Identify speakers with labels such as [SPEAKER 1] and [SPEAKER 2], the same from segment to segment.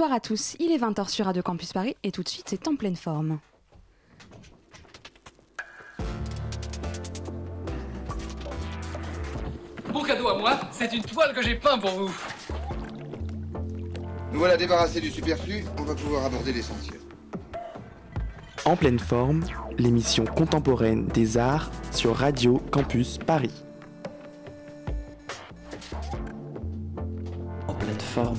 [SPEAKER 1] Bonsoir à tous, il est 20h sur Radio Campus Paris et tout de suite c'est en pleine forme.
[SPEAKER 2] Bon cadeau à moi, c'est une toile que j'ai peint pour vous.
[SPEAKER 3] Nous voilà débarrassés du superflu, on va pouvoir aborder l'essentiel.
[SPEAKER 4] En pleine forme, l'émission contemporaine des arts sur Radio Campus Paris.
[SPEAKER 5] En pleine forme.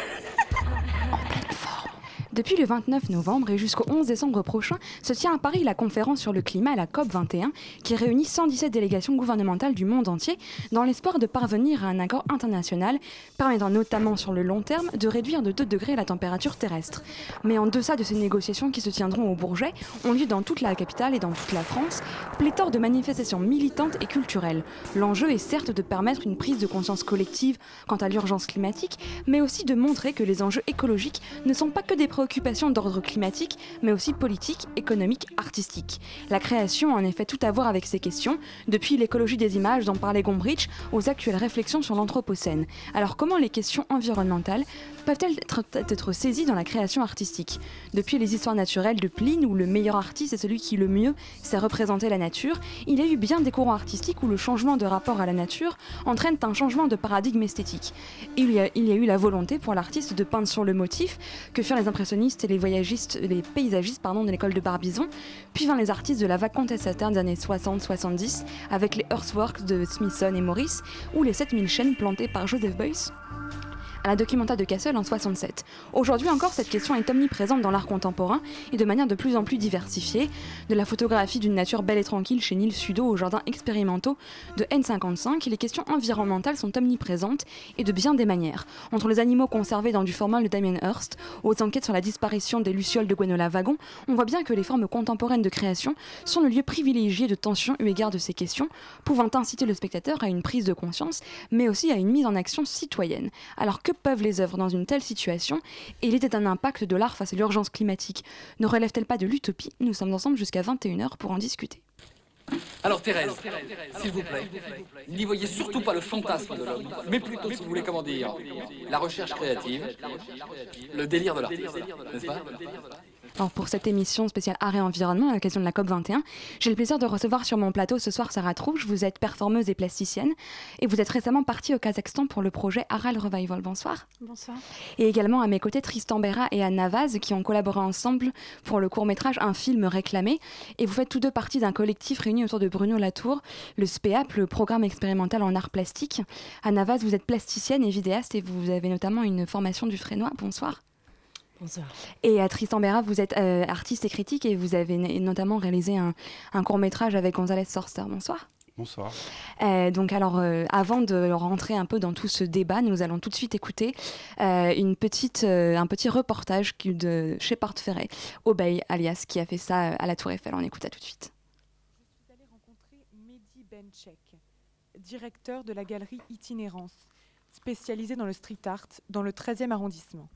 [SPEAKER 1] Depuis le 29 novembre et jusqu'au 11 décembre prochain se tient à Paris la conférence sur le climat, la COP 21, qui réunit 117 délégations gouvernementales du monde entier dans l'espoir de parvenir à un accord international permettant notamment sur le long terme de réduire de 2 degrés la température terrestre. Mais en deçà de ces négociations qui se tiendront au Bourget, ont lieu dans toute la capitale et dans toute la France pléthore de manifestations militantes et culturelles. L'enjeu est certes de permettre une prise de conscience collective quant à l'urgence climatique, mais aussi de montrer que les enjeux écologiques ne sont pas que des d'ordre climatique, mais aussi politique, économique, artistique. La création a en effet tout à voir avec ces questions, depuis l'écologie des images dont parlait Gombrich aux actuelles réflexions sur l'Anthropocène. Alors comment les questions environnementales peuvent-elles être, saisies dans la création artistique? Depuis les histoires naturelles de Pline, où le meilleur artiste est celui qui le mieux sait représenter la nature, il y a eu bien des courants artistiques où le changement de rapport à la nature entraîne un changement de paradigme esthétique. Il y a, eu la volonté pour l'artiste de peindre sur le motif que firent les et les voyagistes, les paysagistes pardon, de l'école de Barbizon, puis vint les artistes de la vacante Saturn des années 60-70 avec les Earthworks de Smithson et Morris ou les 7000 chaînes plantées par Joseph Beuys à la Documenta de Kassel en 67. Aujourd'hui encore, cette question est omniprésente dans l'art contemporain et de manière de plus en plus diversifiée, de la photographie d'une nature belle et tranquille chez Nils Sudo aux jardins expérimentaux de N55, les questions environnementales sont omniprésentes et de bien des manières. Entre les animaux conservés dans du format de Damien Hirst, aux enquêtes sur la disparition des lucioles de Gwenola Wagon, on voit bien que les formes contemporaines de création sont le lieu privilégié de tension eu égard de ces questions, pouvant inciter le spectateur à une prise de conscience, mais aussi à une mise en action citoyenne. Alors que peuvent les œuvres dans une telle situation? Et il était un impact de l'art face à l'urgence climatique. Ne relève-t-elle pas de l'utopie? Nous sommes ensemble jusqu'à 21h pour en discuter.
[SPEAKER 2] Alors Thérèse, s'il vous plaît, n'y voyez surtout pas le fantasme de l'homme, mais plutôt, si vous voulez comment dire, la recherche créative, le délire de l'artiste,
[SPEAKER 1] Alors pour cette émission spéciale Art et Environnement à l'occasion de la COP21, j'ai le plaisir de recevoir sur mon plateau ce soir Sarah Trouche. Vous êtes performeuse et plasticienne et vous êtes récemment partie au Kazakhstan pour le projet Aral Revival. Bonsoir.
[SPEAKER 6] Bonsoir.
[SPEAKER 1] Et également à mes côtés Tristan Berra et Anna Vaz qui ont collaboré ensemble pour le court-métrage Un film réclamé. Et vous faites tous deux partie d'un collectif réuni autour de Bruno Latour, le SPEAP, le programme expérimental en art plastique. Anna Vaz, vous êtes plasticienne et vidéaste et vous avez notamment une formation du Frénois. Bonsoir.
[SPEAKER 6] Bonsoir.
[SPEAKER 1] Et à Tristan Berra, vous êtes euh, artiste et critique et vous avez notamment réalisé un, un court-métrage avec González Sorster. Bonsoir.
[SPEAKER 7] Bonsoir.
[SPEAKER 1] Euh, donc alors, euh, avant de rentrer un peu dans tout ce débat, nous allons tout de suite écouter euh, une petite, euh, un petit reportage de Shepard Ferret, Obey alias, qui a fait ça euh, à la Tour Eiffel. On écoute ça tout de suite.
[SPEAKER 6] Je suis allée rencontrer Mehdi Benchek, directeur de la galerie Itinérance, spécialisée dans le street art dans le 13e arrondissement.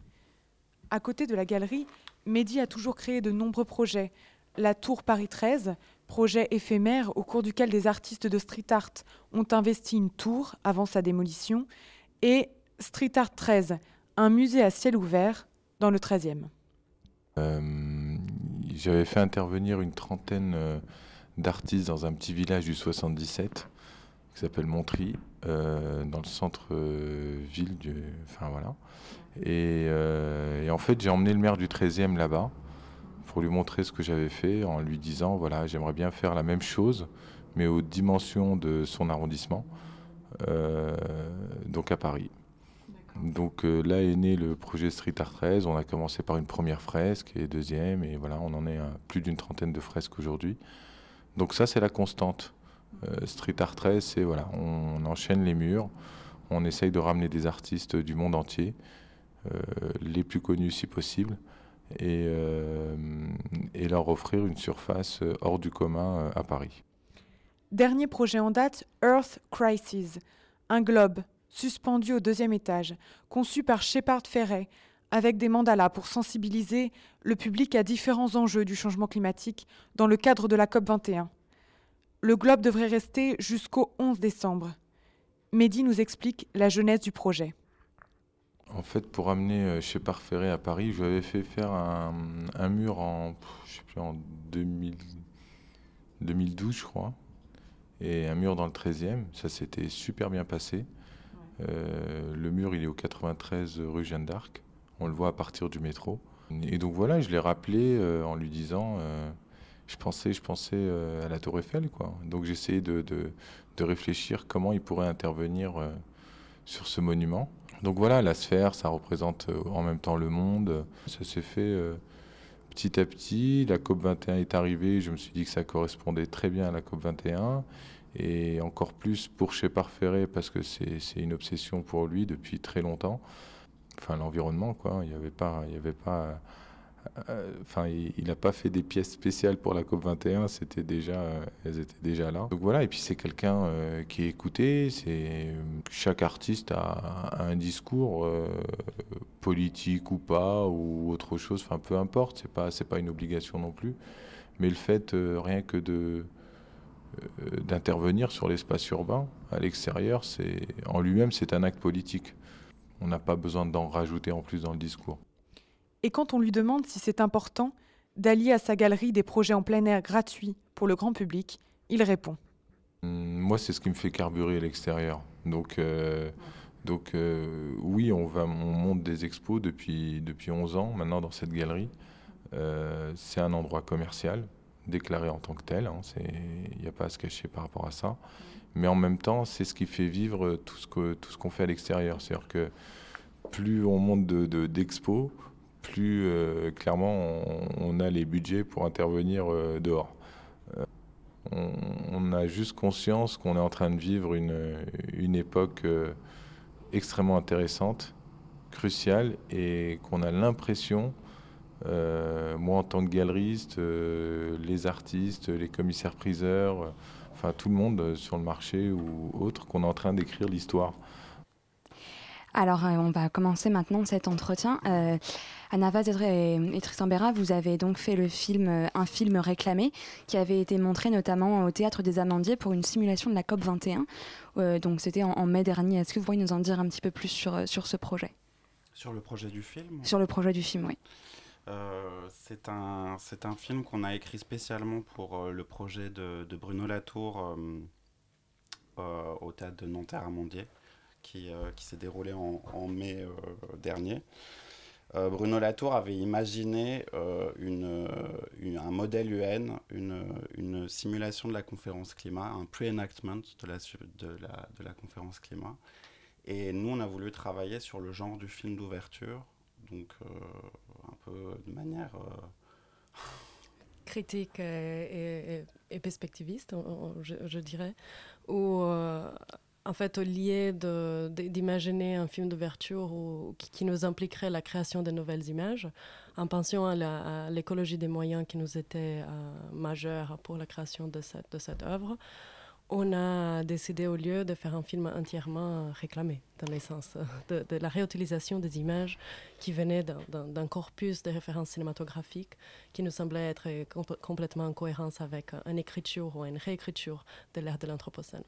[SPEAKER 6] À côté de la galerie, Mehdi a toujours créé de nombreux projets. La Tour Paris 13, projet éphémère au cours duquel des artistes de street art ont investi une tour avant sa démolition, et Street Art 13, un musée à ciel ouvert dans le 13e.
[SPEAKER 7] Euh, J'avais fait intervenir une trentaine euh, d'artistes dans un petit village du 77 qui s'appelle Montry, euh, dans le centre-ville du. Enfin voilà. Et, euh, et en fait, j'ai emmené le maire du 13e là-bas pour lui montrer ce que j'avais fait en lui disant voilà, j'aimerais bien faire la même chose, mais aux dimensions de son arrondissement, euh, donc à Paris. Donc euh, là est né le projet Street Art 13. On a commencé par une première fresque et deuxième, et voilà, on en est à plus d'une trentaine de fresques aujourd'hui. Donc ça, c'est la constante. Street Art 13, c'est voilà, on, enchaîne les murs, on essaye de ramener des artistes du monde entier, les plus connus si possible, et, euh, et leur offrir une surface euh, hors du commun euh, à Paris.
[SPEAKER 6] Dernier projet en date, Earth Crisis, un globe suspendu au deuxième étage, conçu par Shepard Ferret, avec des mandalas pour sensibiliser le public à différents enjeux du changement climatique dans le cadre de la COP 21. Le globe devrait rester jusqu'au 11 décembre. Mehdi nous explique la genèse du projet.
[SPEAKER 7] En fait, pour amener euh, chez Parferré à Paris, je lui avais fait faire un, mur en, je sais plus, en 2012, je crois, et un mur dans le 13e. Ça s'était super bien passé. Euh, le mur, il est au 93 rue Jeanne d'Arc. On le voit à partir du métro. Et donc voilà, je l'ai rappelé euh, en lui disant, je pensais, je pensais à la Tour Eiffel, quoi. Donc j'essayais de, de, de, réfléchir comment il pourrait intervenir sur ce monument. Donc voilà, la sphère, ça représente euh, en même temps le monde. Ça s'est fait euh, petit à petit. La COP 21 est arrivée. Je me suis dit que ça correspondait très bien à la COP 21. Et encore plus pour Shepard Ferré, parce que c'est une obsession pour lui depuis très longtemps. Enfin, l'environnement, quoi. Il n'y avait pas. Il y avait pas enfin, il n'a pas fait des pièces spéciales pour la COP 21, c'était déjà, euh, elles étaient déjà là. Donc voilà, et puis c'est quelqu'un euh, qui est écouté. Chaque artiste a, un discours politique ou pas ou autre chose. Enfin, peu importe. C'est pas, c'est pas une obligation non plus. Mais le fait rien que de d'intervenir sur l'espace urbain à l'extérieur, c'est en lui-même c'est un acte politique. On n'a pas besoin d'en rajouter en plus dans le discours.
[SPEAKER 6] Et quand on lui demande si c'est important d'allier à sa galerie des projets en plein air gratuits pour le grand public, il répond.
[SPEAKER 7] Hum, moi, c'est ce qui me fait carburer à l'extérieur. Donc, euh, donc euh, oui, on, va, on monte des expos depuis, depuis 11 ans maintenant dans cette galerie. Euh, c'est un endroit commercial, déclaré en tant que tel. Hein, il n'y a pas à se cacher par rapport à ça. Mais en même temps, c'est ce qui fait vivre tout ce qu'on fait à l'extérieur. C'est-à-dire que plus on monte d'expos, de, plus euh, clairement on, a les budgets pour intervenir euh, dehors. Euh, on, a juste conscience qu'on est en train de vivre une, une époque extrêmement intéressante, cruciale, et qu'on a l'impression, moi en tant que galeriste, les artistes, les commissaires-priseurs, enfin tout le monde sur le marché ou autre, qu'on est en train d'écrire l'histoire.
[SPEAKER 1] Alors, on va commencer maintenant cet entretien. Anna Vaz et, Tristan Berra, vous avez donc fait le film, euh, un film réclamé qui avait été montré notamment au Théâtre des Amandiers pour une simulation de la COP 21. Euh, donc c'était en, mai dernier. Est-ce que vous pourriez nous en dire un petit peu plus sur, euh, sur ce projet?
[SPEAKER 5] Sur le projet du film
[SPEAKER 1] Sur le projet du film, oui.
[SPEAKER 5] c'est un, un film qu'on a écrit spécialement pour le projet de, Bruno Latour au théâtre de Nanterre-Amandier, qui, qui s'est déroulé en, en mai dernier. Euh, Bruno Latour avait imaginé euh, une, un modèle UN, une, simulation de la conférence climat, un pre-enactment de la, de, la, de la conférence climat. Et nous, on a voulu travailler sur le genre du film d'ouverture, donc euh, un peu de manière...
[SPEAKER 8] critique et, perspectiviste, je, je, dirais, où en fait, au lieu d'imaginer un film d'ouverture qui, nous impliquerait la création de nouvelles images, en pensant à l'écologie des moyens qui nous était euh, majeure pour la création de cette, de cette œuvre, on a décidé au lieu de faire un film entièrement réclamé, dans l'essence, de, de, la réutilisation des images qui venaient d'un corpus de références cinématographiques qui nous semblait être complètement en cohérence avec une écriture ou une réécriture de l'ère de l'Anthropocène.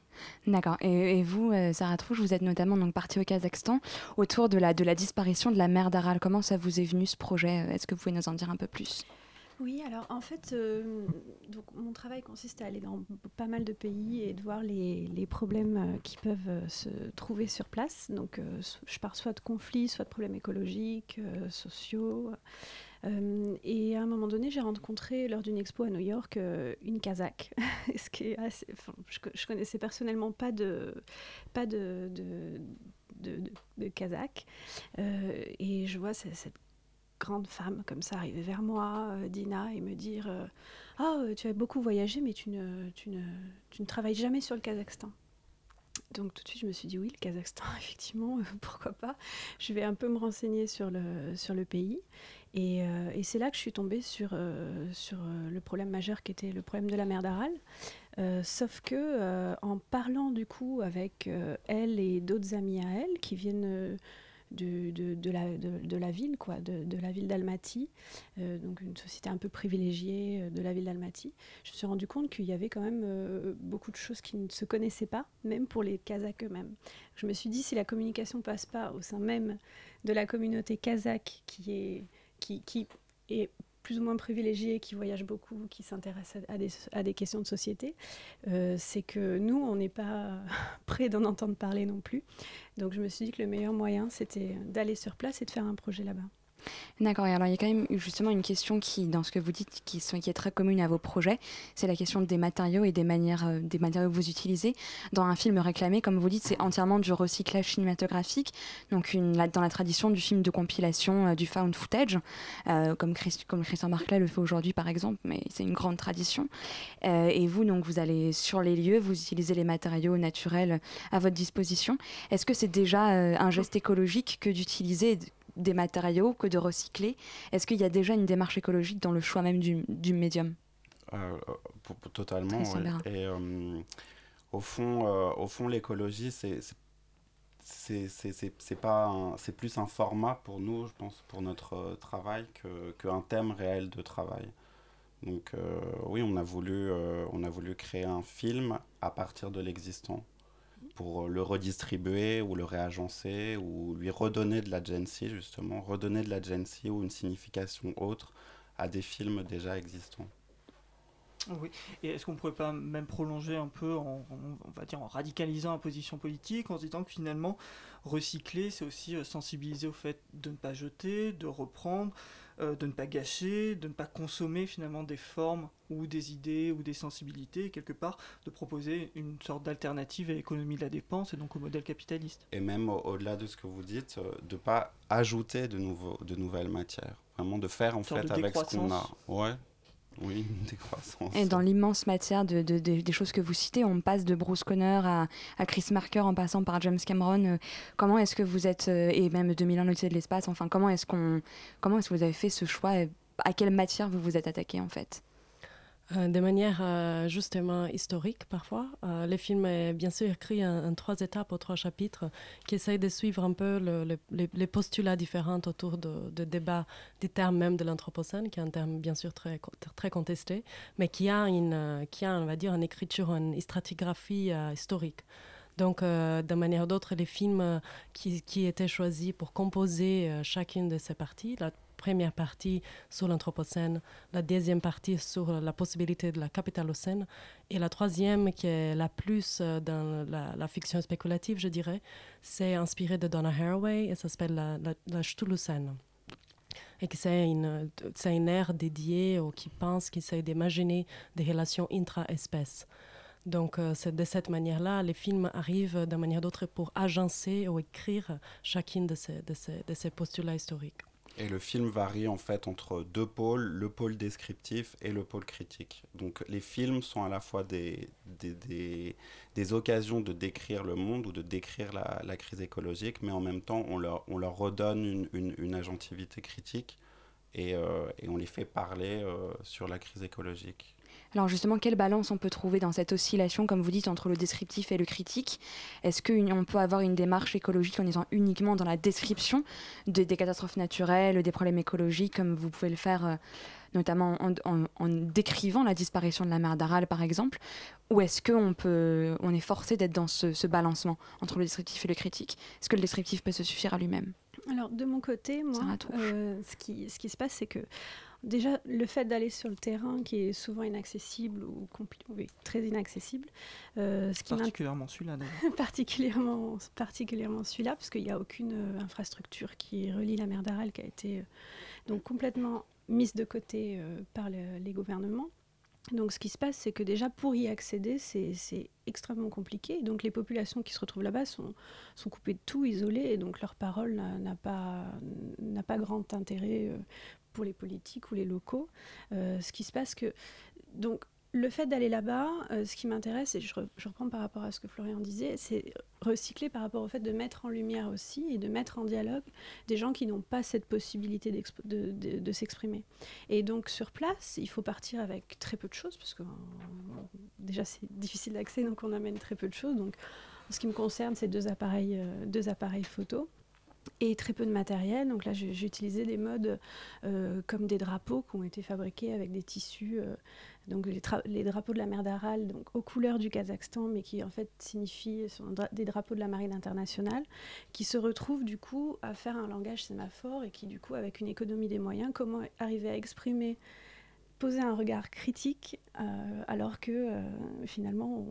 [SPEAKER 1] D'accord. Et, vous, euh, Sarah Trouche, vous êtes notamment donc partie au Kazakhstan autour de la, de la disparition de la mer d'Aral. Comment ça vous est venu ce projet? Est-ce que vous pouvez nous en dire un peu plus?
[SPEAKER 9] Oui, alors en fait, euh, donc mon travail consiste à aller dans pas mal de pays et de voir les, les problèmes euh, qui peuvent euh, se trouver sur place. Donc je pars soit de conflits, soit de problèmes écologiques, sociaux. et à un moment donné, j'ai rencontré lors d'une expo à New York une Kazakh, ce qui est je, je, connaissais personnellement pas de, pas de, de, de Kazakh. et je vois cette grande femme comme ça arriver vers moi, euh, Dina, et me dire euh, Ah, euh, tu as beaucoup voyagé, mais tu ne, tu, ne, tu ne travailles jamais sur le Kazakhstan. Donc tout de suite, je me suis dit oui, le Kazakhstan, effectivement, pourquoi pas. Je vais un peu me renseigner sur le, sur le pays. Et, c'est là que je suis tombée sur, sur le problème majeur qui était le problème de la mer d'Aral. sauf que en parlant du coup avec elle et d'autres amis à elle qui viennent de, de, la, de, la ville, quoi, de, de la ville d'Almaty, euh, donc une société un peu privilégiée euh, de la ville d'Almaty, je me suis rendu compte qu'il y avait quand même euh, beaucoup de choses qui ne se connaissaient pas, même pour les Kazakhs eux-mêmes. Je me suis dit, si la communication passe pas au sein même de la communauté kazakh, qui est, qui, qui est plus ou moins privilégiée, qui voyage beaucoup, qui s'intéresse à, des, questions de société, euh, c'est que nous, on n'est pas prêt d'en entendre parler non plus. Donc je me suis dit que le meilleur moyen, c'était d'aller sur place et de faire un projet là-bas.
[SPEAKER 1] D'accord, et alors il y a quand même justement une question qui, dans ce que vous dites, qui, est très commune à vos projets, c'est la question des matériaux et des manières, euh, des matériaux que vous utilisez. Dans un film réclamé, comme vous dites, c'est entièrement du recyclage cinématographique, donc dans la tradition du film de compilation, euh, du found footage, euh, comme, comme Christian Barclay le fait aujourd'hui par exemple, mais c'est une grande tradition. Et vous, donc, vous allez sur les lieux, vous utilisez les matériaux naturels à votre disposition. Est-ce que c'est déjà un geste écologique que d'utiliser des matériaux, que de recycler Est-ce qu'il y a déjà une démarche écologique dans le choix même du, du médium?
[SPEAKER 5] Euh, pour- pour- totalement.
[SPEAKER 1] Bérard.
[SPEAKER 5] Et euh, au fond, euh, au fond, l'écologie, c'est pas c'est plus un format pour nous, je pense, pour notre travail que qu'un thème réel de travail. Donc oui, on a voulu on a voulu créer un film à partir de l'existant pour euh, le redistribuer ou le réagencer ou lui redonner de l'agency justement, redonner de l'agency ou une signification autre à des films déjà existants.
[SPEAKER 10] Oui. Et est-ce qu'on pourrait pas même prolonger un peu en, en- on va dire en radicalisant la position politique, en se disant que finalement recycler, c'est aussi euh, sensibiliser au fait de ne pas jeter, de reprendre, euh, de ne pas gâcher, de ne pas consommer finalement des formes ou des idées ou des sensibilités, et quelque part de proposer une sorte d'alternative à l'économie de la dépense et donc au modèle capitaliste.
[SPEAKER 5] et même au- au-delà de ce que vous dites, euh, de pas ajouter de, nouveaux, de nouvelles matières. Vraiment de faire en fait avec ce qu'on a.
[SPEAKER 10] décroissance.
[SPEAKER 5] Ouais, oui, une décroissance.
[SPEAKER 1] Et dans l'immense matière de, de- de- des choses que vous citez, on passe de Bruce Conner à, à Chris Marker en passant par James Cameron. euh, comment est-ce que vous êtes, euh, et même 2001 l'Odyssée de l'espace, enfin, comment est-ce qu'on, comment est-ce que vous avez fait ce choix et À quelle matière vous vous êtes attaqué en fait?
[SPEAKER 8] Euh, de manière euh, justement historique parfois. Euh, le film est bien sûr écrit en, trois étapes ou trois chapitres qui essayent de suivre un peu le- le- les, postulats différents autour de, de débats du terme même de l'anthropocène, qui est un terme bien sûr très, très contesté, mais qui a une, euh, qui a, on va dire, une écriture, une stratigraphie euh, historique. Donc, euh, de manière d'autre, les films euh, qui, qui étaient choisis pour composer euh, chacune de ces parties, la première partie sur l'anthropocène, la deuxième partie sur la possibilité de la capitalocène, et la troisième, qui est la plus euh, dans la, fiction spéculative, je dirais, c'est inspiré de Donna Haraway et ça s'appelle la, la, la. Et que c'est une, c'est une ère dédiée aux qui pensent, qui essaient d'imaginer des relations intra-espèces. Donc, euh, c'est de cette manière-là, les films arrivent d'une manière d'autre pour agencer ou écrire chacune de ces, de ces, de ces postulats historiques.
[SPEAKER 5] Et le film varie en fait entre deux pôles, le pôle descriptif et le pôle critique. Donc les films sont à la fois des, des, des, occasions de décrire le monde ou de décrire la, la crise écologique, mais en même temps on leur, on leur redonne une, une, une agentivité critique et, euh, et on les fait parler euh, sur la crise écologique.
[SPEAKER 1] Alors justement, quelle balance on peut trouver dans cette oscillation, comme vous dites, entre le descriptif et le critique? Est-ce qu'on peut avoir une démarche écologique en étant uniquement dans la description de- des catastrophes naturelles, des problèmes écologiques, comme vous pouvez le faire euh, notamment en, en- en décrivant la disparition de la mer d'Aral, par exemple? Ou est-ce qu'on peut, on est forcé d'être dans ce, ce balancement entre le descriptif et le critique? Est-ce que le descriptif peut se suffire à lui-même?
[SPEAKER 9] Alors, de mon côté, moi, euh, ce, qui, ce qui se passe, c'est que déjà, le fait d'aller sur le terrain, qui est souvent inaccessible ou oui, très inaccessible, euh, ce qui
[SPEAKER 10] Particulièrement celui-là d'ailleurs.
[SPEAKER 9] particulièrement, particulièrement celui-là, parce qu'il n'y a aucune euh, infrastructure qui relie la mer d'Aral qui a été euh, donc complètement mise de côté euh, par le- les gouvernements. Donc ce qui se passe, c'est que déjà pour y accéder, c'est extrêmement compliqué. Donc les populations qui se retrouvent là-bas sont, sont coupées de tout, isolées, et donc leur parole n'a pas, pas grand intérêt pour les politiques ou les locaux. Euh, ce qui se passe que... Donc le fait d'aller là-bas, euh, ce qui m'intéresse, et je, re- je reprends par rapport à ce que Florian disait, c'est recycler par rapport au fait de mettre en lumière aussi et de mettre en dialogue des gens qui n'ont pas cette possibilité de s'exprimer. Et donc sur place, il faut partir avec très peu de choses, parce que euh, déjà c'est difficile d'accès, donc on amène très peu de choses. Donc en ce qui me concerne, c'est deux appareils, euh, deux appareils photo. Et très peu de matériel. Donc là, j'ai utilisé des modes euh, comme des drapeaux qui ont été fabriqués avec des tissus, euh, donc les, drapeaux de la mer d'Aral, donc aux couleurs du Kazakhstan, mais qui en fait signifient sont des drapeaux de la marine internationale, qui se retrouvent du coup à faire un langage sémaphore et qui du coup, avec une économie des moyens, comment arriver à exprimer poser un regard critique euh, alors que finalement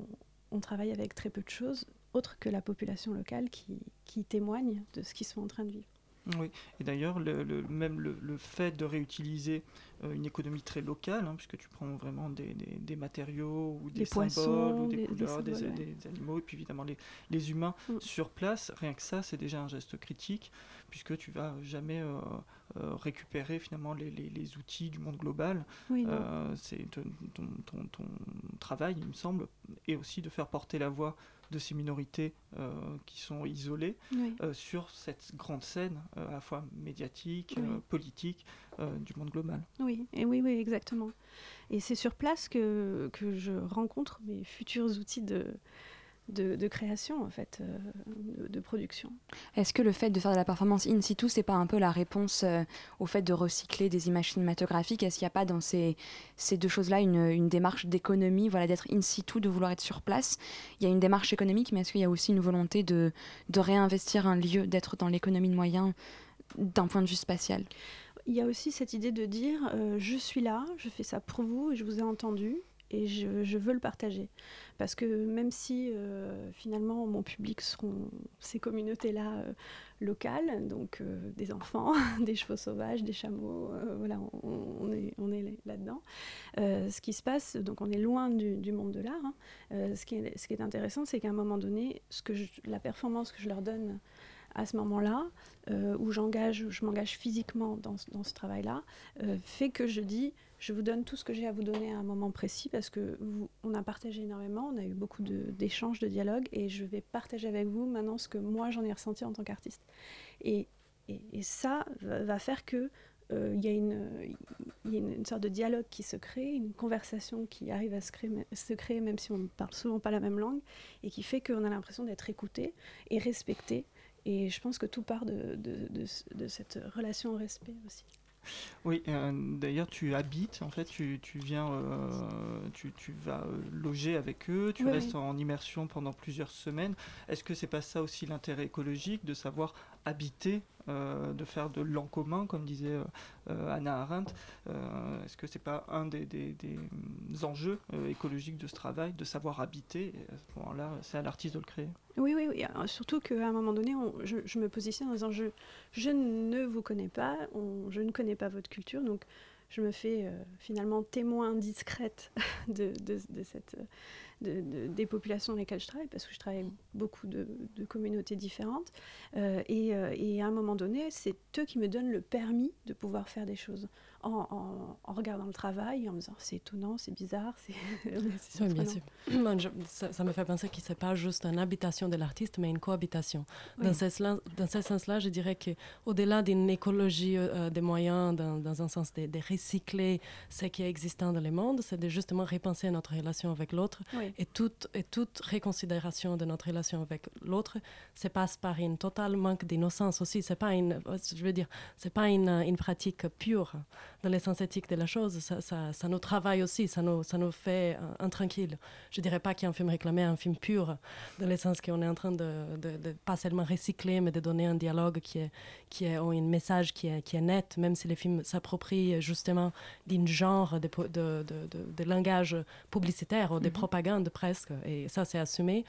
[SPEAKER 9] on, travaille avec très peu de choses autre que la population locale qui, qui témoigne de ce qu'ils sont en train de vivre.
[SPEAKER 10] Oui, et d'ailleurs, le, même le, fait de réutiliser euh, une économie très locale, hein, puisque tu prends vraiment des, des, matériaux ou des, symboles ou des, couleurs, des, animaux, et puis évidemment les, les humains mm. sur place, rien que ça, c'est déjà un geste critique, puisque tu vas jamais euh, euh, récupérer finalement les, les, outils du monde global. c'est ton, ton, ton, ton, travail, il me semble, et aussi de faire porter la voix de ces minorités euh, qui sont isolées euh, sur cette grande scène euh, à la fois médiatique, politique du monde global.
[SPEAKER 9] Oui, et oui, oui, exactement. Et c'est sur place que, que je rencontre mes futurs outils de, de, création, en fait, euh, de, production.
[SPEAKER 1] Est-ce que le fait de faire de la performance in situ, c'est pas un peu la réponse euh, au fait de recycler des images cinématographiques? Est-ce qu'il n'y a pas dans ces, ces deux choses-là une, une, démarche d'économie, voilà, d'être in situ, de vouloir être sur place? Il y a une démarche économique, mais est-ce qu'il y a aussi une volonté de, de réinvestir un lieu, d'être dans l'économie de moyens d'un point de vue spatial?
[SPEAKER 9] Il y a aussi cette idée de dire euh, je suis là, je fais ça pour vous, je vous ai entendu, et je, veux le partager. Parce que même si euh, finalement mon public seront ces communautés-là euh, locales, donc euh, des enfants, des chevaux sauvages, des chameaux, voilà, on, est, là-dedans. ce qui se passe, donc on est loin du, monde de l'art. Hein. ce, qui est, intéressant, c'est qu'à un moment donné, la performance que je leur donne à ce moment-là, où j'engage, je m'engage physiquement dans, ce travail-là, fait que je dis je vous donne tout ce que j'ai à vous donner à un moment précis parce que on a partagé énormément, on a eu beaucoup d'échanges, de, dialogues et je vais partager avec vous maintenant ce que moi j'en ai ressenti en tant qu'artiste. Et, ça va, faire que euh, il y a, une, une, sorte de dialogue qui se crée, une conversation qui arrive à se créer, se créer même si on ne parle souvent pas la même langue, et qui fait qu'on a l'impression d'être écouté et respecté. Et je pense que tout part de, de, de cette relation au respect aussi.
[SPEAKER 10] Oui, euh, d'ailleurs, tu habites, en fait, tu, tu viens, euh, tu, tu, vas euh, loger avec eux, tu restes en immersion pendant plusieurs semaines. Est-ce que c'est pas ça aussi l'intérêt écologique, de savoir habiter euh, de faire de l'en commun, comme disait euh, euh, Anna Arendt. Est-ce que c'est pas un des, des, enjeux écologiques de ce travail, de savoir habiter? Et À ce moment-là, c'est à l'artiste de le créer.
[SPEAKER 9] Oui, oui, oui. Surtout qu'à un moment donné, je, me positionne en disant je, je ne vous connais pas, je ne connais pas votre culture, donc je me fais finalement témoin discrète de, cette des populations dans lesquelles je travaille, parce que je travaille beaucoup de, communautés différentes. Euh, euh, et, à un moment donné, c'est eux qui me donnent le permis de pouvoir faire des choses en, regardant le travail, en me disant c'est étonnant, c'est bizarre, c'est
[SPEAKER 8] oui, bien sûr. ça, me fait penser que ce n'est pas juste une habitation de l'artiste, mais une cohabitation. Dans, ce, sens-là, je dirais qu'au-delà d'une écologie euh, euh, des moyens, dans, dans, un sens de, de, recycler ce qui est existant dans le monde, c'est de justement repenser notre relation avec l'autre. Et, toute, et toute de notre relation avec l'autre se passe par une totale manque d'innocence aussi. C'est pas une, je veux dire, c'est pas une, une pratique pure dans l'essence éthique de la chose, ça, ça, ça, nous travaille aussi, ça nous, ça nous fait intranquille. Je dirais pas qu'il y a un film réclamé, un film pur, dans le sens qu'on est en train de, de, pas seulement recycler, mais de donner un dialogue qui est, qui est ou un message qui est, qui est net, même si les films s'approprient justement d'un genre de, de, de, langage publicitaire ou de mm-hmm. propagande presque, et ça c'est assumé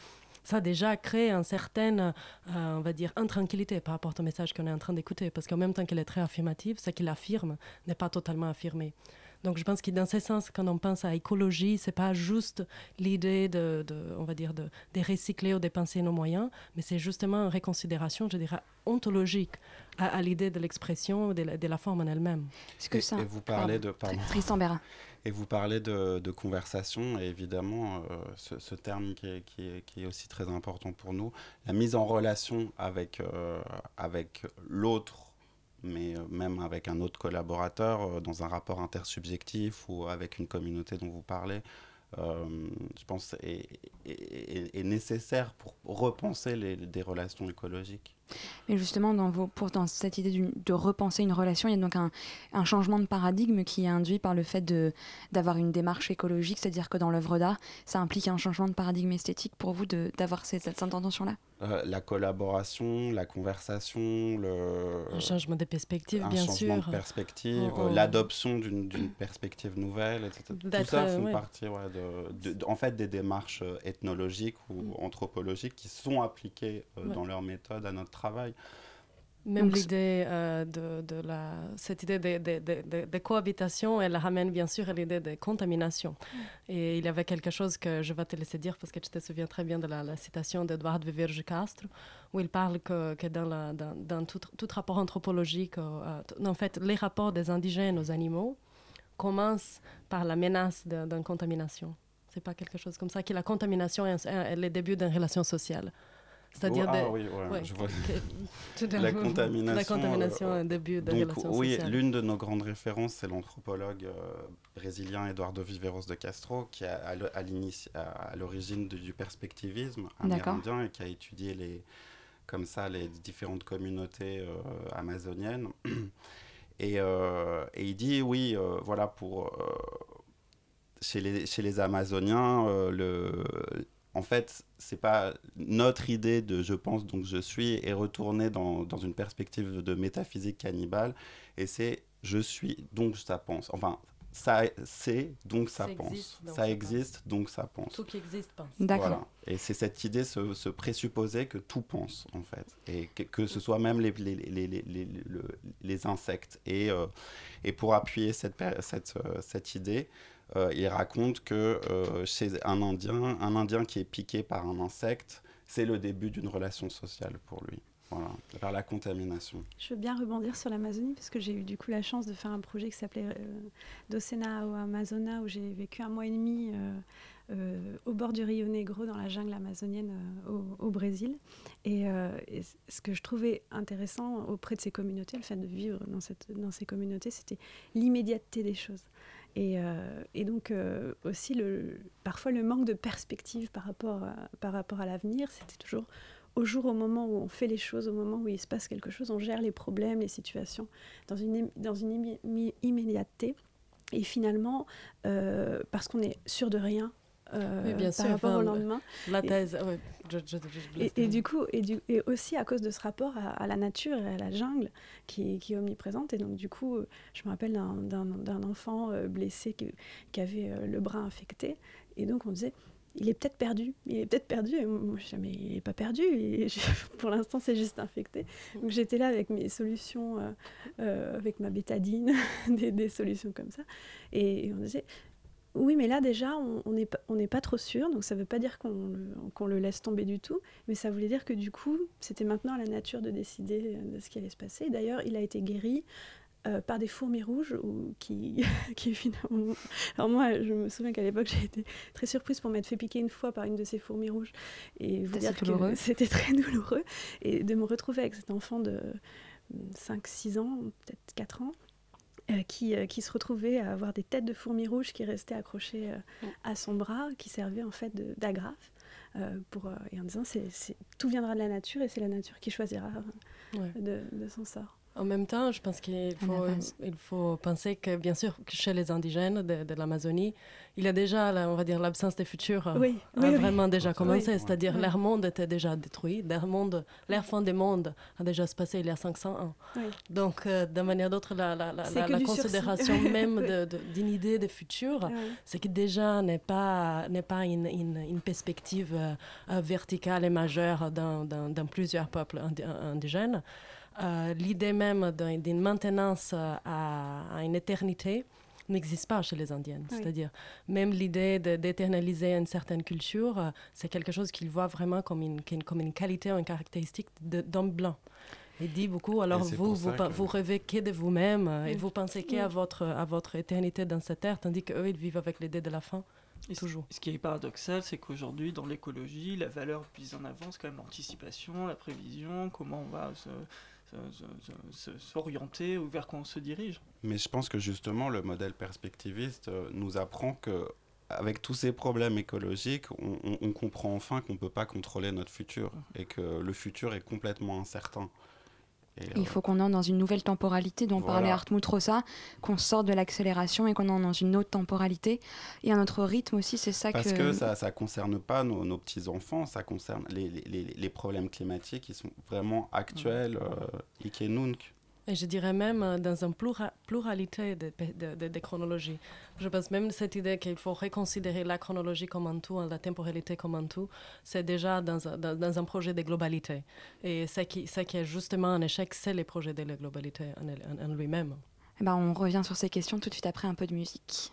[SPEAKER 8] ça déjà crée une certaine, euh, on va dire, intranquillité par rapport au message qu'on est en train d'écouter, parce qu'en même temps qu'elle est très affirmative, ce qu'il affirme n'est pas totalement affirmé. Donc je pense que dans ce sens, quand on pense à écologie, c'est pas juste l'idée de, on va dire, de, de, recycler ou de penser nos moyens, mais c'est justement une réconsidération, je dirais, ontologique à, l'idée de l'expression, de, de, la forme en elle-même.
[SPEAKER 5] ce que ça... Et vous parlez de...
[SPEAKER 1] Tristan Béra.
[SPEAKER 5] Et vous parlez de, conversation, et évidemment, euh, ce, terme qui est, aussi très important pour nous, la mise en relation avec, euh, avec l'autre, mais euh, même avec un autre collaborateur, dans un rapport intersubjectif ou avec une communauté dont vous parlez, je pense est, nécessaire pour repenser des relations écologiques.
[SPEAKER 1] Mais justement, dans, vos, pour, dans cette idée de repenser une relation, il y a donc un, changement de paradigme qui est induit par le fait d'avoir une démarche écologique, c'est-à-dire que dans l'œuvre d'art, ça implique un changement de paradigme esthétique pour vous d'avoir cette, cette intention-là?
[SPEAKER 5] Euh, La collaboration, la conversation, le...
[SPEAKER 8] Un changement de perspective,
[SPEAKER 5] un
[SPEAKER 8] bien
[SPEAKER 5] sûr.
[SPEAKER 8] sûr.
[SPEAKER 5] Un changement de perspective, oh, oh. l'adoption d'une perspective nouvelle, etc. Tout ça font ouais. partie ouais, de, de, en fait, des démarches euh, ethnologiques ou mm. anthropologiques qui sont appliquées euh, ouais. dans leur méthode à notre travail.
[SPEAKER 8] Même l'idée euh, de, de, la, cette idée de, de, de, de, cohabitation, elle ramène bien sûr à l'idée de contamination. Mm. Et il y avait quelque chose que je vais te laisser dire parce que tu te souviens très bien de la, la citation d'Edouard Viverge Castro, où il parle que, que dans, la, dans, dans tout, tout, rapport anthropologique, euh, en fait, les rapports des indigènes aux animaux commencent par la menace d'une contamination. C'est pas quelque chose comme ça, que la contamination est, est le début d'une relation sociale. C'est-à-dire
[SPEAKER 5] oh, ah, oui, ouais, ouais, je vois. la contamination.
[SPEAKER 8] La contamination
[SPEAKER 5] euh,
[SPEAKER 8] début de
[SPEAKER 5] donc, oui, l'une de nos grandes références, c'est l'anthropologue euh, brésilien Eduardo Viveros de Castro, qui est à, à l'origine du perspectivisme amérindien et qui a étudié les, comme ça les différentes communautés euh, amazoniennes. et, euh, et, il dit, oui, euh, voilà, pour. chez, les, chez les Amazoniens, le en fait, c'est pas notre idée de je pense donc je suis est retournée dans, dans une perspective de métaphysique cannibale et c'est je suis donc ça pense. Enfin, ça c'est donc ça, ça pense. Existe, donc ça, ça existe pense. donc ça pense.
[SPEAKER 8] Tout qui existe pense.
[SPEAKER 1] D'accord.
[SPEAKER 5] Voilà. Et c'est cette idée, ce, ce, présupposer que tout pense en fait, et que, que ce soit même les, les, les, les, les, les insectes. Et, euh, et pour appuyer cette, cette, cette idée, euh, il raconte que euh, chez un Indien, un Indien qui est piqué par un insecte, c'est le début d'une relation sociale pour lui. Voilà, par la contamination.
[SPEAKER 9] Je veux bien rebondir sur l'Amazonie parce que j'ai eu du coup la chance de faire un projet qui s'appelait euh, Docena au Amazona où j'ai vécu un mois et demi euh, euh, au bord du Rio Negro dans la jungle amazonienne euh, au, Brésil. Et, euh, et, ce que je trouvais intéressant auprès de ces communautés, le fait de vivre dans, cette, dans ces communautés, c'était l'immédiateté des choses. Et, euh, et, donc euh, aussi le, parfois le manque de perspective par rapport à, par rapport à l'avenir, c'était toujours au jour, au moment où on fait les choses, au moment où il se passe quelque chose, on gère les problèmes, les situations dans une, dans une immédiateté. Et finalement, euh, parce qu'on est sûr de rien, euh,
[SPEAKER 8] oui, bien
[SPEAKER 9] par
[SPEAKER 8] sûr,
[SPEAKER 9] rapport
[SPEAKER 8] enfin,
[SPEAKER 9] au lendemain.
[SPEAKER 8] La thèse, et, ouais, je, je, je,
[SPEAKER 9] et, et, du coup, et, du, et, aussi à cause de ce rapport à, à, la nature et à la jungle qui, qui, est omniprésente. Et donc, du coup, je me rappelle d'un enfant euh, blessé qui, qui avait euh, le bras infecté. Et donc, on disait, il est peut-être perdu, il est peut-être perdu. Et moi, je mais il n'est pas perdu, et pour l'instant, c'est juste infecté. Donc j'étais là avec mes solutions, euh, euh, avec ma bétadine, des, des, solutions comme ça. Et, et on disait, oui, mais là déjà, on n'est pas, on pas trop sûr, donc ça ne veut pas dire qu'on qu le laisse tomber du tout, mais ça voulait dire que du coup, c'était maintenant à la nature de décider de ce qui allait se passer. D'ailleurs, il a été guéri euh, par des fourmis rouges ou qui, qui finalement... Alors moi, je me souviens qu'à l'époque, j'ai été très surprise pour m'être fait piquer une fois par une de ces fourmis rouges et vous dire que c'était très douloureux et de me retrouver avec cet enfant de 5-6 ans, peut-être 4 ans, euh, qui, euh, qui, se retrouvait à avoir des têtes de fourmis rouges qui restaient accrochées euh, à son bras, qui servaient en fait d'agrafe. pour, et en disant c'est tout viendra de la nature et c'est la nature qui choisira ouais. de, de son sort.
[SPEAKER 8] En même temps, je pense qu'il faut, il faut penser que, bien sûr, que chez les indigènes de, de l'Amazonie, il y a déjà, on va dire, l'absence des futurs
[SPEAKER 9] oui,
[SPEAKER 8] a
[SPEAKER 9] oui,
[SPEAKER 8] vraiment
[SPEAKER 9] oui.
[SPEAKER 8] déjà commencé. Oui. C'est-à-dire, oui. leur monde était déjà détruit. Leur, monde, leur fin des mondes a déjà se passé il y a 500 ans. Donc, euh, d'une manière d'autre, la, la, la, la considération même d'une de, idée de futur, c'est que déjà n'est pas, n'est pas une, une, une perspective euh, verticale et majeure dans, dans, dans plusieurs peuples indigènes. Euh, l'idée même d'une maintenance à, à, une éternité n'existe pas chez les Indiennes. Oui. C'est-à-dire, même l'idée d'éternaliser une certaine culture, euh, c'est quelque chose qu'ils voient vraiment comme une, comme une qualité ou une caractéristique d'homme blanc. Il dit beaucoup, alors vous, vous, que... vous rêvez que de vous-même oui. et vous pensez qu'à oui. votre, à votre éternité dans cette terre, tandis qu'eux, ils vivent avec l'idée de la fin.
[SPEAKER 10] Et
[SPEAKER 8] toujours.
[SPEAKER 10] Ce qui est paradoxal, c'est qu'aujourd'hui, dans l'écologie, la valeur mise en avant, c'est quand même l'anticipation, la prévision, comment on va se, s'orienter ou vers quoi on se dirige.
[SPEAKER 5] Mais je pense que justement le modèle perspectiviste nous apprend que avec tous ces problèmes écologiques, on, comprend enfin qu'on ne peut pas contrôler notre futur et que le futur est complètement incertain.
[SPEAKER 1] Il faut qu'on entre dans une nouvelle temporalité dont parlait Hartmut Rosa, qu'on sorte de l'accélération et qu'on entre dans une autre temporalité. Et un autre rythme aussi, c'est ça
[SPEAKER 5] Parce que, ça ne concerne pas nos, nos petits-enfants, ça concerne les, les, les, problèmes climatiques qui sont vraiment actuels, euh, nunc.
[SPEAKER 8] Et je dirais même euh, dans une pluralité de, de, de, chronologies. Je pense même cette idée qu'il faut reconsidérer la chronologie comme un tout, la temporalité comme un tout, c'est déjà dans, dans, dans, un projet de globalité. Et ce qui, ce qui est justement un échec, c'est le projet de la globalité en, en, lui-même.
[SPEAKER 1] Eh ben, on revient sur ces questions tout de suite après un peu de musique.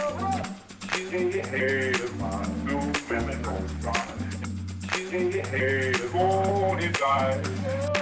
[SPEAKER 1] Hey, hey, hey, hey,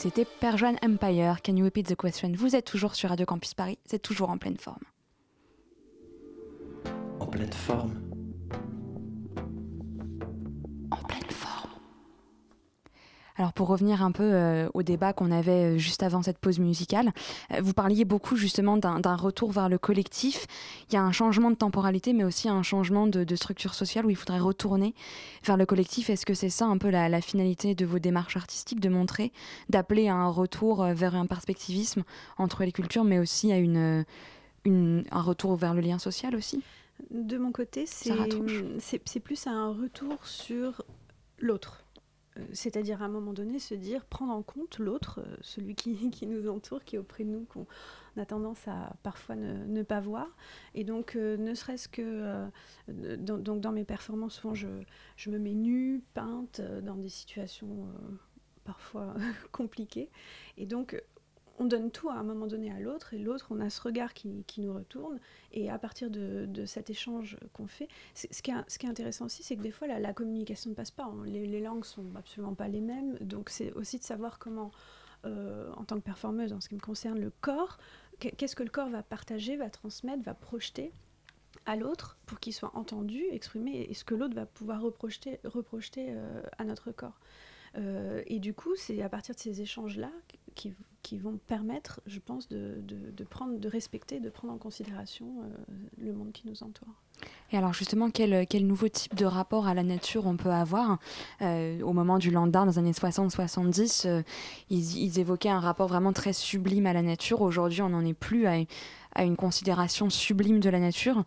[SPEAKER 1] c'était Perjuan Empire. Can you repeat the question? Vous êtes toujours sur Radio Campus Paris, c'est toujours en pleine forme.
[SPEAKER 4] En pleine forme
[SPEAKER 1] pour revenir un peu euh, au débat qu'on avait euh, juste avant cette pause musicale, euh, vous parliez beaucoup justement d'un retour vers le collectif. Il y a un changement de temporalité, mais aussi un changement de, structure sociale où il faudrait retourner vers le collectif. Est-ce que c'est ça un peu la, finalité de vos démarches artistiques, de montrer, d'appeler à un retour vers un perspectivisme entre les cultures, mais aussi à une, un retour vers le lien social aussi?
[SPEAKER 9] De mon côté, c'est plus un retour sur l'autre. Euh, c'est-à-dire à un moment donné se dire, prendre en compte l'autre, euh, celui qui, nous entoure, qui est auprès de nous, qu'on a tendance à parfois ne, pas voir. Et donc, euh, ne serait-ce que dans, mes performances, souvent je, je, me mets nue, peinte, dans des situations parfois compliquées. Et donc, on donne tout à un moment donné à l'autre, et l'autre, on a ce regard qui, nous retourne, et à partir de, cet échange qu'on fait, ce qui, est, ce qui est intéressant aussi, c'est que des fois, la, communication ne passe pas, hein. les, les, langues sont absolument pas les mêmes, donc c'est aussi de savoir comment, euh, en tant que performeuse, en ce qui me concerne, le corps, qu'est-ce que le corps va partager, va transmettre, va projeter à l'autre pour qu'il soit entendu, exprimé, et ce que l'autre va pouvoir reprojeter, reprojeter euh, à notre corps. Euh, et du coup, c'est à partir de ces échanges-là qui, vont permettre, je pense, de, prendre, de respecter, de prendre en considération euh, le monde qui nous entoure.
[SPEAKER 1] Et alors justement, quel, quel, nouveau type de rapport à la nature on peut avoir? Euh, Au moment du Land Art, dans les années 60-70, ils, ils, évoquaient un rapport vraiment très sublime à la nature. Aujourd'hui, on n'en est plus à, à une considération sublime de la nature.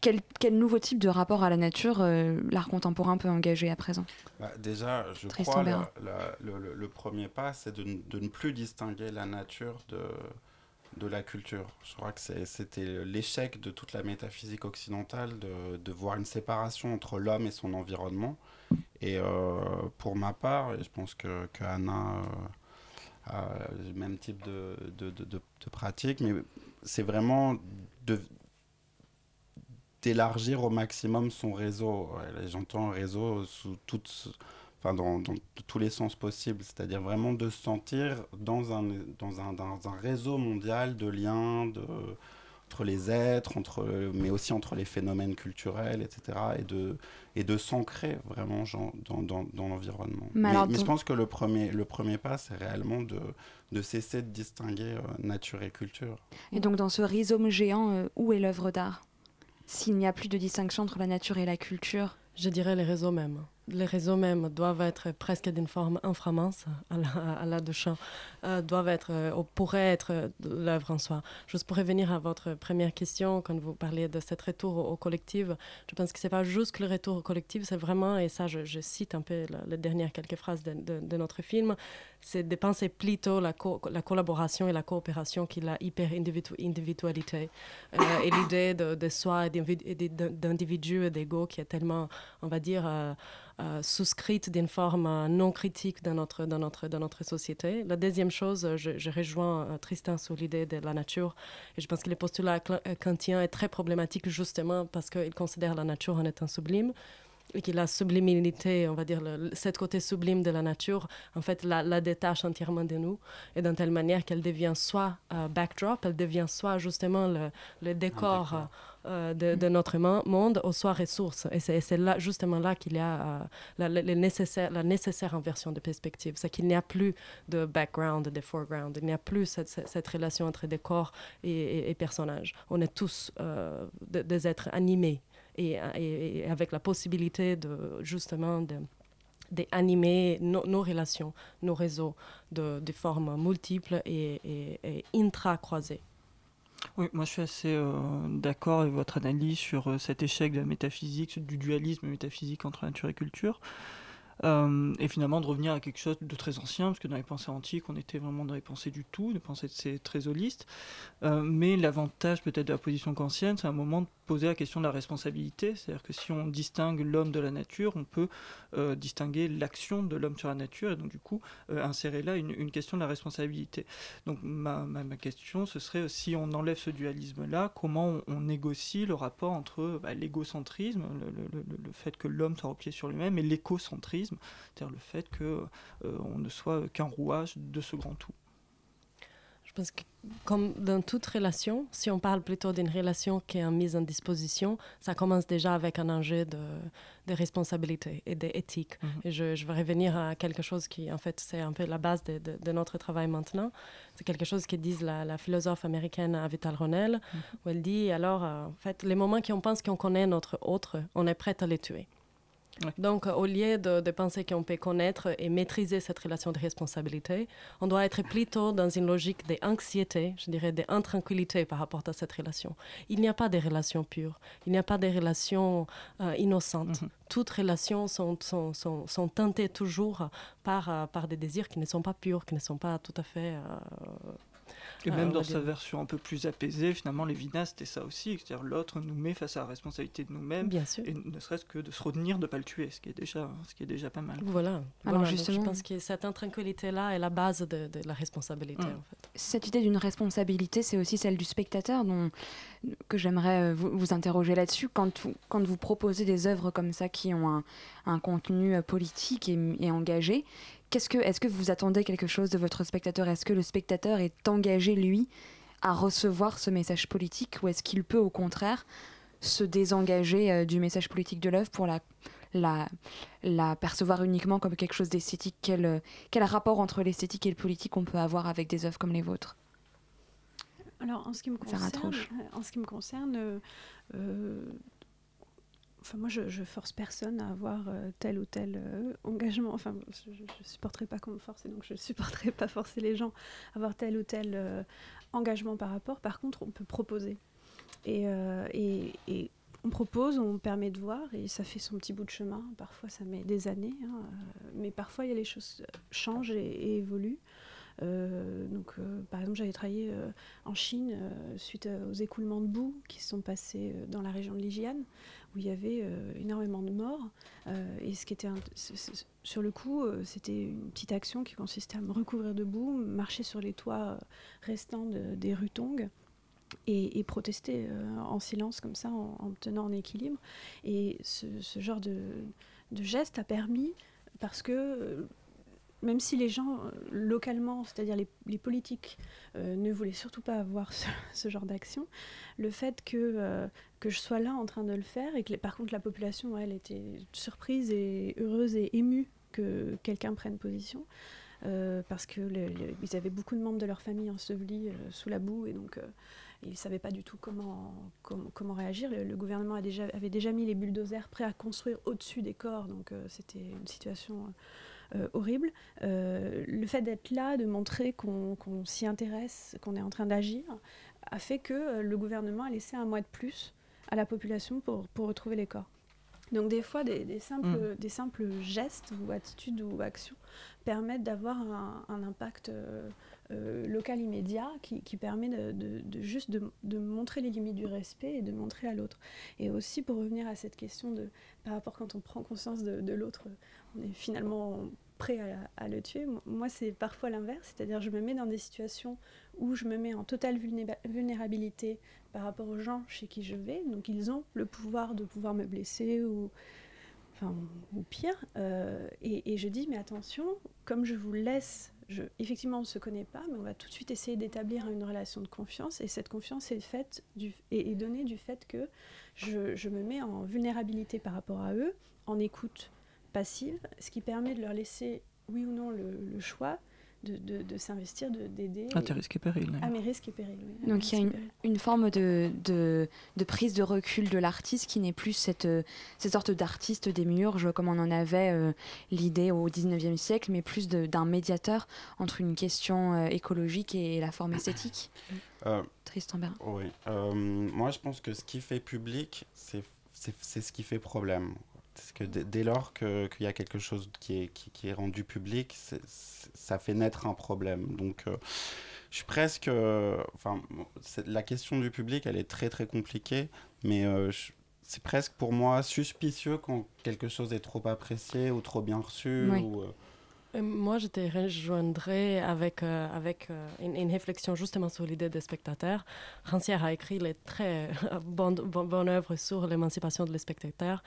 [SPEAKER 1] Quel, quel nouveau type de rapport à la nature euh, l'art contemporain peut engager à présent?
[SPEAKER 5] Bah, Déjà, je crois que le, le, premier pas, c'est de, de, ne plus distinguer la nature de, de la culture. Je crois que c'était l'échec de toute la métaphysique occidentale de, de voir une séparation entre l'homme et son environnement. Et euh, pour ma part, et je pense que, que Anna... Euh, le même type de, de, de, de pratique, mais c'est vraiment d'élargir au maximum son réseau. J'entends réseau sous toutes, enfin dans, dans, tous les sens possibles, c'est-à-dire vraiment de se sentir dans un, dans un, dans un réseau mondial de liens, de, entre les êtres, entre, mais aussi entre les phénomènes culturels, etc. Et de, et de s'ancrer vraiment genre, dans, dans, dans l'environnement. Mais, mais, je pense que le premier, le premier pas, c'est réellement de, de cesser de distinguer euh, nature et culture.
[SPEAKER 1] Et donc dans ce rhizome géant, euh, où est l'œuvre d'art? S'il n'y a plus de distinction entre la nature et la culture?
[SPEAKER 8] Je dirais les réseaux mêmes les réseaux même doivent être presque d'une forme inframince à la, à la de chant, euh, doivent être, euh, ou pourraient être l'œuvre en soi. Juste pour revenir à votre première question, quand vous parliez de cet retour au, collectif, je pense que c'est pas juste que le retour au collectif, c'est vraiment, et ça je, cite un peu les dernières quelques phrases de, notre film, c'est de penser plutôt la, co la collaboration et la coopération qui la hyper-individualité euh, et l'idée de, soi et d'individu et d'ego qui est tellement, on va dire, souscrite d'une forme euh, non critique dans notre, dans, notre, dans notre société. La deuxième chose, je, je rejoins euh, Tristan sur l'idée de la nature. Et je pense que le postulat kantien est très problématique justement parce qu'il considère la nature en étant sublime et que la sublimité, on va dire, le, cette côté sublime de la nature, en fait, la, la détache entièrement de nous, et d'une telle manière qu'elle devient soit backdrop, elle devient soit justement le, le décor euh, de, notre monde, ou soit ressource. Et c'est là, justement là qu'il y a euh, la, nécessaire, la nécessaire inversion de perspective. C'est qu'il n'y a plus de background, de foreground. Il n'y a plus cette, relation entre décor et, et, et personnage. On est tous euh, des êtres animés et, avec la possibilité de justement de d'animer no, nos relations, nos réseaux de, de formes multiples et, et, et intra-croisées.
[SPEAKER 10] Oui, moi je suis assez euh, d'accord avec votre analyse sur euh, cet échec de la métaphysique, du dualisme métaphysique entre nature et culture. Euh, et finalement de revenir à quelque chose de très ancien, parce que dans les pensées antiques, on était vraiment dans les pensées du tout, des pensées très holistes. Mais l'avantage peut-être de la position kantienne, c'est un moment de poser la question de la responsabilité, c'est-à-dire que si on distingue l'homme de la nature, on peut euh, distinguer l'action de l'homme sur la nature, et donc du coup euh, insérer là une, question de la responsabilité. Donc ma, question, ce serait si on enlève ce dualisme-là, comment on, on, négocie le rapport entre bah, l'égocentrisme, le, le, fait que l'homme soit pied sur lui-même, et l'écocentrisme, c'est-à-dire le fait qu'on euh, ne soit qu'un rouage de ce grand tout?
[SPEAKER 8] Je pense que comme dans toute relation, si on parle plutôt d'une relation qui est en mise en disposition, ça commence déjà avec un enjeu de, de responsabilité et d'éthique. Mm -hmm. Et je, je, vais revenir à quelque chose qui, en fait, c'est un peu la base de, de, de notre travail maintenant. C'est quelque chose que dit la, la, philosophe américaine Avital Ronell, mm -hmm. où elle dit, alors, euh, en fait, les moments qu'on pense qu'on connaît notre autre, on est prêt à les tuer. Donc, au lieu de, de penser qu'on peut connaître et maîtriser cette relation de responsabilité, on doit être plutôt dans une logique d'anxiété, je dirais d'intranquillité par rapport à cette relation. Il n'y a pas de relations pures, il n'y a pas de relations euh, innocentes. Toutes relations sont, sont, sont, sont teintées toujours par, euh, par des désirs qui ne sont pas purs, qui ne sont pas tout à fait... euh,
[SPEAKER 10] Et
[SPEAKER 8] euh,
[SPEAKER 10] même
[SPEAKER 8] on
[SPEAKER 10] dans sa
[SPEAKER 8] dire-
[SPEAKER 10] version un peu plus apaisée, finalement, Lévinas, c'était ça aussi. C'est-à-dire l'autre nous met face à la responsabilité de nous-mêmes.
[SPEAKER 8] Bien sûr.
[SPEAKER 10] Et ne serait-ce que de se retenir de ne pas le tuer, ce qui est déjà, ce qui est déjà pas mal.
[SPEAKER 8] Voilà.
[SPEAKER 1] Alors
[SPEAKER 8] voilà. Donc,
[SPEAKER 1] justement-
[SPEAKER 8] je pense que cette intranquillité-là est la base de, de la responsabilité,
[SPEAKER 10] Mm.
[SPEAKER 8] en fait.
[SPEAKER 1] Cette idée d'une responsabilité, c'est aussi celle du spectateur, dont, que j'aimerais euh, vous, vous interroger là-dessus. Quand vous, quand vous proposez des œuvres comme ça qui ont un, un contenu euh, politique et, et engagé, qu'est-ce que, est-ce que vous attendez quelque chose de votre spectateur? Est-ce que le spectateur est engagé, lui, à recevoir ce message politique? Ou est-ce qu'il peut, au contraire, se désengager euh, du message politique de l'œuvre pour la, la, la percevoir uniquement comme quelque chose d'esthétique? Quel, euh, quel rapport entre l'esthétique et le politique on peut avoir avec des œuvres comme les vôtres?
[SPEAKER 9] Alors, en ce qui me concerne, en ce qui me concerne euh, enfin, moi, je, je force personne à avoir euh, tel ou tel euh, engagement. Enfin, je ne supporterai pas qu'on me force, et donc je supporterai pas forcer les gens à avoir tel ou tel euh, engagement par rapport. Par contre, on peut proposer. Et, on propose, on permet de voir, et ça fait son petit bout de chemin. Parfois, ça met des années, hein, mais parfois, y a les choses changent et évoluent. Euh, donc, euh, par exemple, j'avais travaillé euh, en Chine suite aux écoulements de boue qui se sont passés dans la région de Lijian, où il y avait énormément de morts. Et ce qui était sur le coup, c'était une petite action qui consistait à me recouvrir de boue, marcher sur les toits restants de- des rues Tong. Et, protester en silence comme ça, en, tenant en équilibre. Et ce, genre de, geste a permis, parce que même si les gens euh, localement, c'est-à-dire les, politiques, euh, ne voulaient surtout pas avoir ce, genre d'action, le fait que, euh, que je sois là en train de le faire et que par contre la population, elle, était surprise et heureuse et émue que quelqu'un prenne position. parce que avaient beaucoup de membres de leur famille ensevelis sous la boue et donc ils ne savaient pas du tout comment, comment, réagir. Le, gouvernement déjà, avait déjà mis les bulldozers prêts à construire au-dessus des corps, donc c'était une situation euh, horrible. Euh, le fait d'être là, de montrer qu'on s'y intéresse, qu'on est en train d'agir, a fait que euh, le gouvernement a laissé un mois de plus à la population pour, pour retrouver les corps. Donc des fois, des, des simples, des simples gestes ou attitudes ou actions permettent d'avoir un, un impact euh, local immédiat qui, permet de, juste de, montrer les limites du respect et de montrer à l'autre. Et aussi pour revenir à cette question de par rapport quand on prend conscience de, l'autre, on est finalement prêt à, le tuer. Mo- Moi, c'est parfois l'inverse, c'est-à-dire je me mets dans des situations où je me mets en totale vulnérabilité par rapport aux gens chez qui je vais. Donc ils ont le pouvoir de pouvoir me blesser ou, enfin, ou pire. Euh, et, et je dis, mais attention, comme je vous laisse, effectivement, on ne se connaît pas, mais on va tout de suite essayer d'établir une relation de confiance. Et cette confiance est, faite donnée du fait que je, me mets en vulnérabilité par rapport à eux, en écoute passive, ce qui permet de leur laisser, oui ou non, le choix de, de, de s'investir, de- d'aider.
[SPEAKER 10] À tes risques et périls.
[SPEAKER 9] À mes risques et périls, oui.
[SPEAKER 1] Donc il y a une, forme de, de, de prise de recul de l'artiste qui n'est plus cette, cette sorte d'artiste démiurge comme on en avait euh, l'idée au 19e siècle, mais plus d'un médiateur entre une question euh, écologique et la forme esthétique.
[SPEAKER 5] Euh,
[SPEAKER 1] Tristan Berrin.
[SPEAKER 5] Oui. Euh, moi, je pense que ce qui fait public, c'est ce qui fait problème. Parce que dès, lors qu'il y a quelque chose qui est, qui, qui est rendu public, ça fait naître un problème. Donc, euh, je suis presque. euh, Enfin, la question du public, elle est très très compliquée, mais euh, c'est presque pour moi suspicieux quand quelque chose est trop apprécié ou trop bien reçu.
[SPEAKER 8] Oui.
[SPEAKER 5] Ou,
[SPEAKER 8] Et Moi, je te rejoindrais avec, euh, avec euh, une, une réflexion justement sur l'idée des spectateurs. Rancière a écrit les très bonnes bonne, bonne œuvres sur l'émancipation de les spectateurs.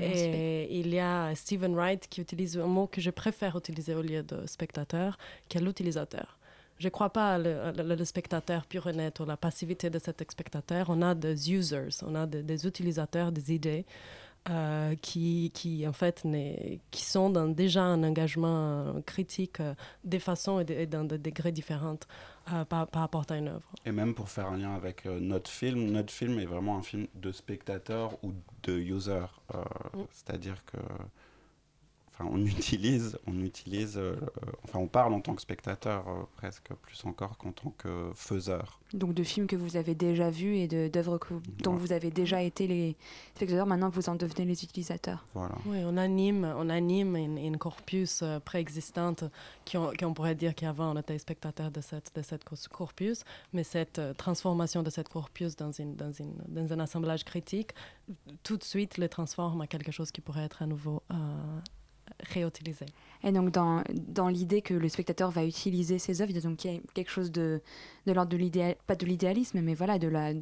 [SPEAKER 8] Et il y a Stephen Wright qui utilise un mot que je préfère utiliser au lieu de spectateur, qui est l'utilisateur. Je ne crois pas le, le, le spectateur pur et net ou la passivité de cet spectateur. On a des users, on a des, des utilisateurs des idées euh, qui, qui, en fait, qui sont dans déjà un engagement critique des façons et, dans des degrés différents par, rapport à une œuvre.
[SPEAKER 5] Et même pour faire un lien avec notre film, notre film est vraiment un film de spectateur ou de user. Mm. C'est-à-dire que enfin, on utilise, on utilise, euh, enfin, on parle en tant que spectateur euh, presque plus encore qu'en tant que faiseur.
[SPEAKER 1] Donc de films que vous avez déjà vus et d'œuvres dont vous avez déjà été les spectateurs, maintenant vous en devenez les utilisateurs.
[SPEAKER 5] Voilà.
[SPEAKER 8] Oui, on anime, on anime une, corpus euh, préexistante qui on, qui on, pourrait dire qu'avant on était spectateur de cette, de cette corpus, mais cette transformation de cette corpus dans, une, dans, une, dans un assemblage critique, tout de suite le transforme en quelque chose qui pourrait être à nouveau réutiliser.
[SPEAKER 1] Et donc, dans, dans l'idée que le spectateur va utiliser ses œuvres, il y a donc quelque chose de, de l'ordre de l'idéal, pas de l'idéalisme, mais voilà, de la,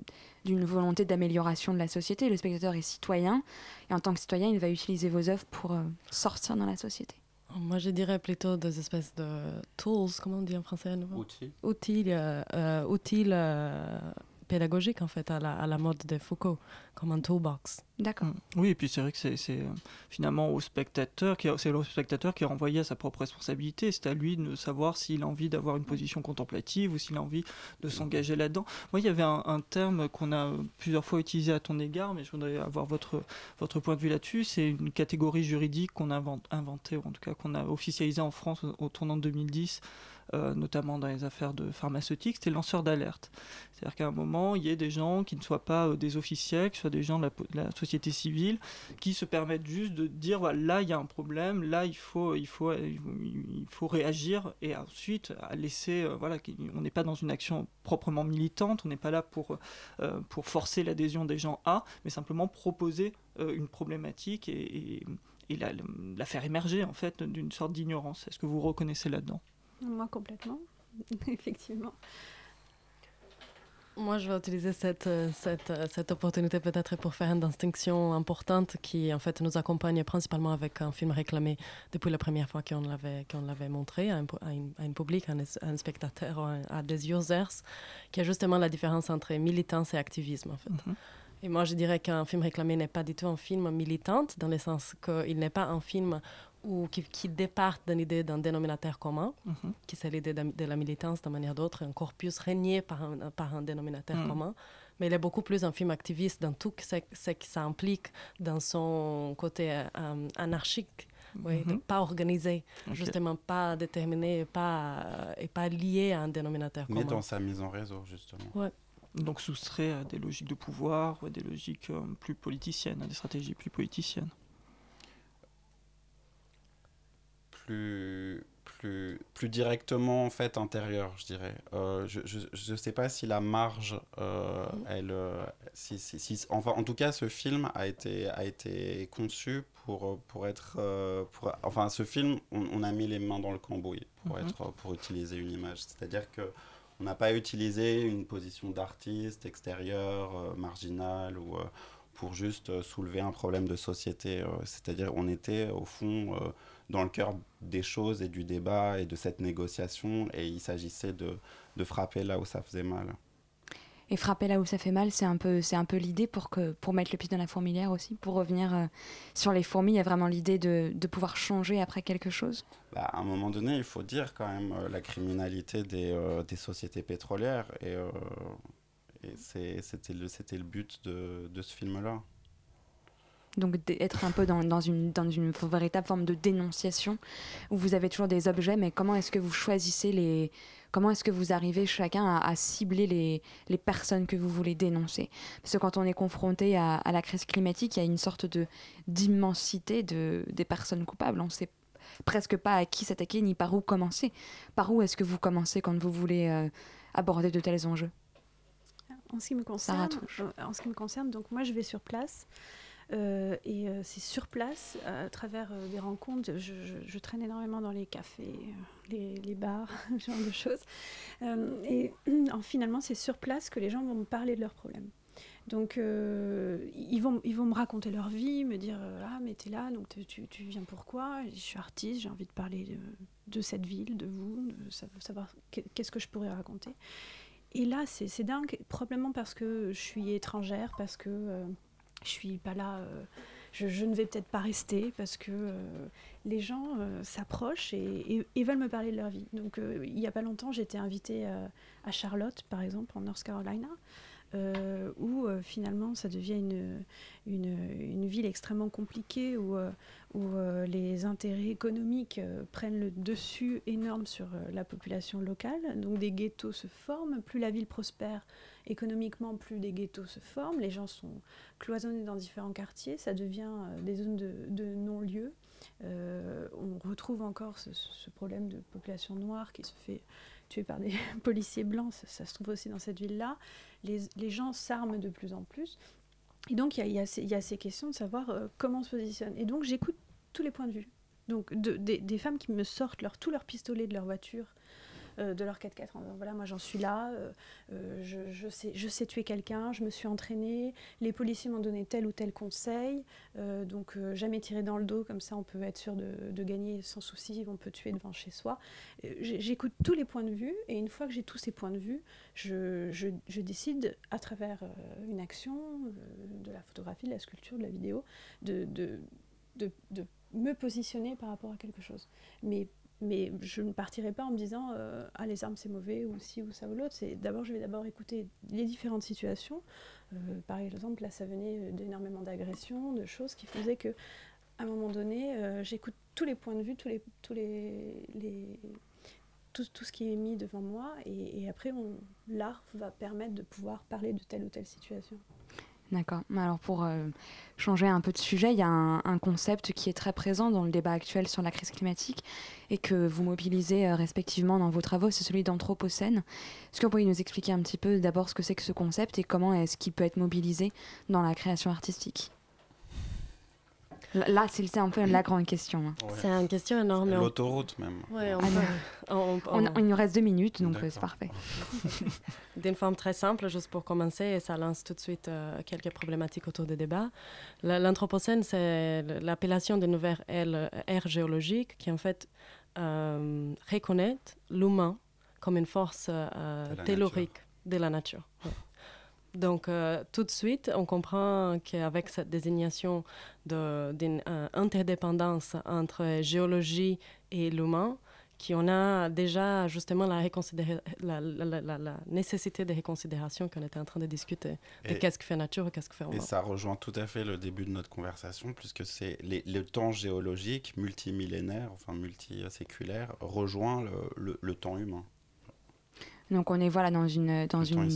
[SPEAKER 1] d'une volonté d'amélioration de la société. Le spectateur est citoyen, et en tant que citoyen, il va utiliser vos œuvres pour euh, sortir dans la société.
[SPEAKER 8] Moi, je dirais plutôt des espèces de tools, comment on dit en français à nouveau?
[SPEAKER 5] Outils.
[SPEAKER 8] Outils, euh, euh, outils pédagogique en fait à la, à la, mode de Foucault, comme un toolbox.
[SPEAKER 1] D'accord. Mm.
[SPEAKER 10] Oui, et puis c'est vrai que c'est finalement au spectateur, c'est le spectateur qui est renvoyé à sa propre responsabilité. C'est à lui de savoir s'il a envie d'avoir une position contemplative ou s'il a envie de s'engager là-dedans. Moi, il y avait un, terme qu'on a plusieurs fois utilisé à ton égard, mais je voudrais avoir votre, votre point de vue là-dessus. C'est une catégorie juridique qu'on a inventé, ou en tout cas qu'on a officialisé en France au, au tournant de 2010 euh, notamment dans les affaires de pharmaceutique, c'était lanceur d'alerte. C'est-à-dire qu'à un moment, il y ait des gens qui ne soient pas euh, des officiels, qui soient des gens de la, société civile, qui se permettent juste de dire voilà, là, il y a un problème, là, il faut, il faut, il faut réagir et ensuite laisser. Euh, voilà, on n'est pas dans une action proprement militante, on n'est pas là pour, pour forcer l'adhésion des gens à, mais simplement proposer une problématique et, et la, la, faire émerger en fait d'une sorte d'ignorance. Est-ce que vous reconnaissez là-dedans?
[SPEAKER 9] Moi, complètement, effectivement.
[SPEAKER 8] Moi, je vais utiliser cette, euh, cette, euh, cette opportunité peut-être pour faire une distinction importante qui, en fait, nous accompagne principalement avec un film réclamé depuis la première fois qu'on l'avait, qu'on l'avait montré à un, à, une, public, à un, spectateur, à, des users, qui est justement la différence entre militance et activisme, en fait. Mhm. Et moi, je dirais qu'un film réclamé n'est pas du tout un film militant, dans le sens qu'il n'est pas un film ou qui, qui départent d'une idée d'un dénominateur commun, mhm. qui c'est l'idée de, la militance de manière d'autre, un corpus régné par un, par un dénominateur mhm. commun. Mais il est beaucoup plus un film activiste dans tout ce, ce que ça implique dans son côté euh, anarchique. Oui, mhm. pas organisé, justement pas déterminé pas, et pas lié à un dénominateur commun.
[SPEAKER 5] Mais dans sa mise en réseau, justement.
[SPEAKER 8] Ouais.
[SPEAKER 10] Donc soustrait à des logiques de pouvoir ou à des logiques euh, plus politiciennes, à des stratégies plus politiciennes.
[SPEAKER 5] Plus, plus, plus directement en fait intérieur, je dirais. Euh, je ne sais pas si la marge, euh, mm. elle, euh, si, si, enfin, en tout cas, ce film a été, a été conçu pour, pour être, pour, enfin, ce film, on, a mis les mains dans le cambouis pour mm-hmm. être, pour utiliser une image. C'est-à-dire que on n'a pas utilisé une position d'artiste extérieur, marginal ou pour juste soulever un problème de société. C'est-à-dire, on était au fond dans le cœur des choses et du débat et de cette négociation. Et il s'agissait de, de, frapper là où ça faisait mal.
[SPEAKER 1] Et frapper là où ça fait mal, c'est un peu, c'est un peu l'idée pour, que, pour mettre le pied dans la fourmilière aussi. Pour revenir euh, sur les fourmis, il y a vraiment l'idée de, de, pouvoir changer après quelque chose?
[SPEAKER 5] Bah, À un moment donné, il faut dire quand même euh, la criminalité des, euh, des sociétés pétrolières. Et, et c'était le, le but de, de ce film-là.
[SPEAKER 1] Donc être un peu dans, dans, une, dans une véritable forme de dénonciation où vous avez toujours des objets, mais comment est-ce que vous choisissez les... Comment est-ce que vous arrivez chacun à, cibler les, les, personnes que vous voulez dénoncer? Parce que quand on est confronté à, à la crise climatique, il y a une sorte de d'immensité de, des personnes coupables. On ne sait presque pas à qui s'attaquer ni par où commencer. Par où est-ce que vous commencez quand vous voulez euh, aborder de tels enjeux?
[SPEAKER 9] En ce, qui me concerne, euh, en ce qui me concerne, donc moi je vais sur place. Euh, et euh, c'est sur place, à travers euh, des rencontres. Je, traîne énormément dans les cafés, les, bars, ce genre de choses. et finalement, c'est sur place que les gens vont me parler de leurs problèmes. Donc, ils, vont, ils vont me raconter leur vie, me dire Ah, mais t'es là, donc tu, tu, viens pourquoi Je suis artiste, j'ai envie de parler de, cette ville, de vous, de savoir qu'est-ce que je pourrais raconter. Et là, c'est dingue, probablement parce que je suis étrangère, parce que je suis pas là, euh, je, ne vais peut-être pas rester parce que les gens s'approchent et, veulent me parler de leur vie. Donc il n'y a pas longtemps, j'étais invitée à Charlotte, par exemple, en North Carolina. Euh, où euh, finalement ça devient une, ville extrêmement compliquée, euh, où les intérêts économiques prennent le dessus énorme sur la population locale. Donc des ghettos se forment, plus la ville prospère économiquement, plus des ghettos se forment, les gens sont cloisonnés dans différents quartiers, ça devient des zones de, non-lieu. on retrouve encore ce, problème de population noire qui se fait tuer par des policiers blancs, ça, se trouve aussi dans cette ville-là. Les, les, gens s'arment de plus en plus. Et donc, il y, a ces questions de savoir euh, comment on se positionne. Et donc, j'écoute tous les points de vue. Donc, de, des femmes qui me sortent leur, tous leurs pistolets de leur voiture, euh, de leur 4x4 en disant voilà, moi j'en suis là, euh, euh, je, sais, tuer quelqu'un, je me suis entraînée, les policiers m'ont donné tel ou tel conseil, donc jamais tirer dans le dos, comme ça on peut être sûr de, gagner sans souci, on peut tuer devant chez soi. J'écoute tous les points de vue et une fois que j'ai tous ces points de vue, je, décide à travers une action, de la photographie, de la sculpture, de la vidéo, de me positionner par rapport à quelque chose. Mais mais je ne partirai pas en me disant euh, ah les armes c'est mauvais ou ci ou ça ou l'autre. C'est d'abord je vais d'abord écouter les différentes situations. Euh, par exemple là ça venait d'énormément d'agressions, de choses qui faisaient que à un moment donné euh, j'écoute tous les points de vue, tous les tous les, les tout, tout, ce qui est mis devant moi et, et après l'art va permettre de pouvoir parler de telle ou telle situation.
[SPEAKER 1] D'accord. Alors pour euh, changer un peu de sujet, il y a un, concept qui est très présent dans le débat actuel sur la crise climatique et que vous mobilisez euh, respectivement dans vos travaux, c'est celui d'Anthropocène. Est-ce que vous pourriez nous expliquer un petit peu d'abord ce que c'est que ce concept et comment est-ce qu'il peut être mobilisé dans la création artistique? Là, c'est un peu la grande question. Hein.
[SPEAKER 8] C'est une question énorme.
[SPEAKER 5] L'autoroute même.
[SPEAKER 8] Ouais,
[SPEAKER 1] on ah il nous reste deux minutes, donc euh, c'est parfait.
[SPEAKER 8] D'une forme très simple, juste pour commencer, et ça lance tout de suite euh, quelques problématiques autour des débats. L'Anthropocène, c'est l'appellation de nouvelle ère géologique qui en fait euh, reconnaît l'humain comme une force tellurique de la nature. Donc, euh, tout de suite, on comprend qu'avec cette désignation d'une euh, interdépendance entre géologie et l'humain, qu'on a déjà justement la, la, la, la, nécessité de réconsidération qu'on était en train de discuter. De qu'est-ce que fait nature et qu'est-ce que fait humain.
[SPEAKER 5] Et ça rejoint tout à fait le début de notre conversation, puisque c'est le temps géologique multimillénaire, enfin multiséculaire, rejoint le, le temps humain.
[SPEAKER 1] Donc on est voilà dans une dans une,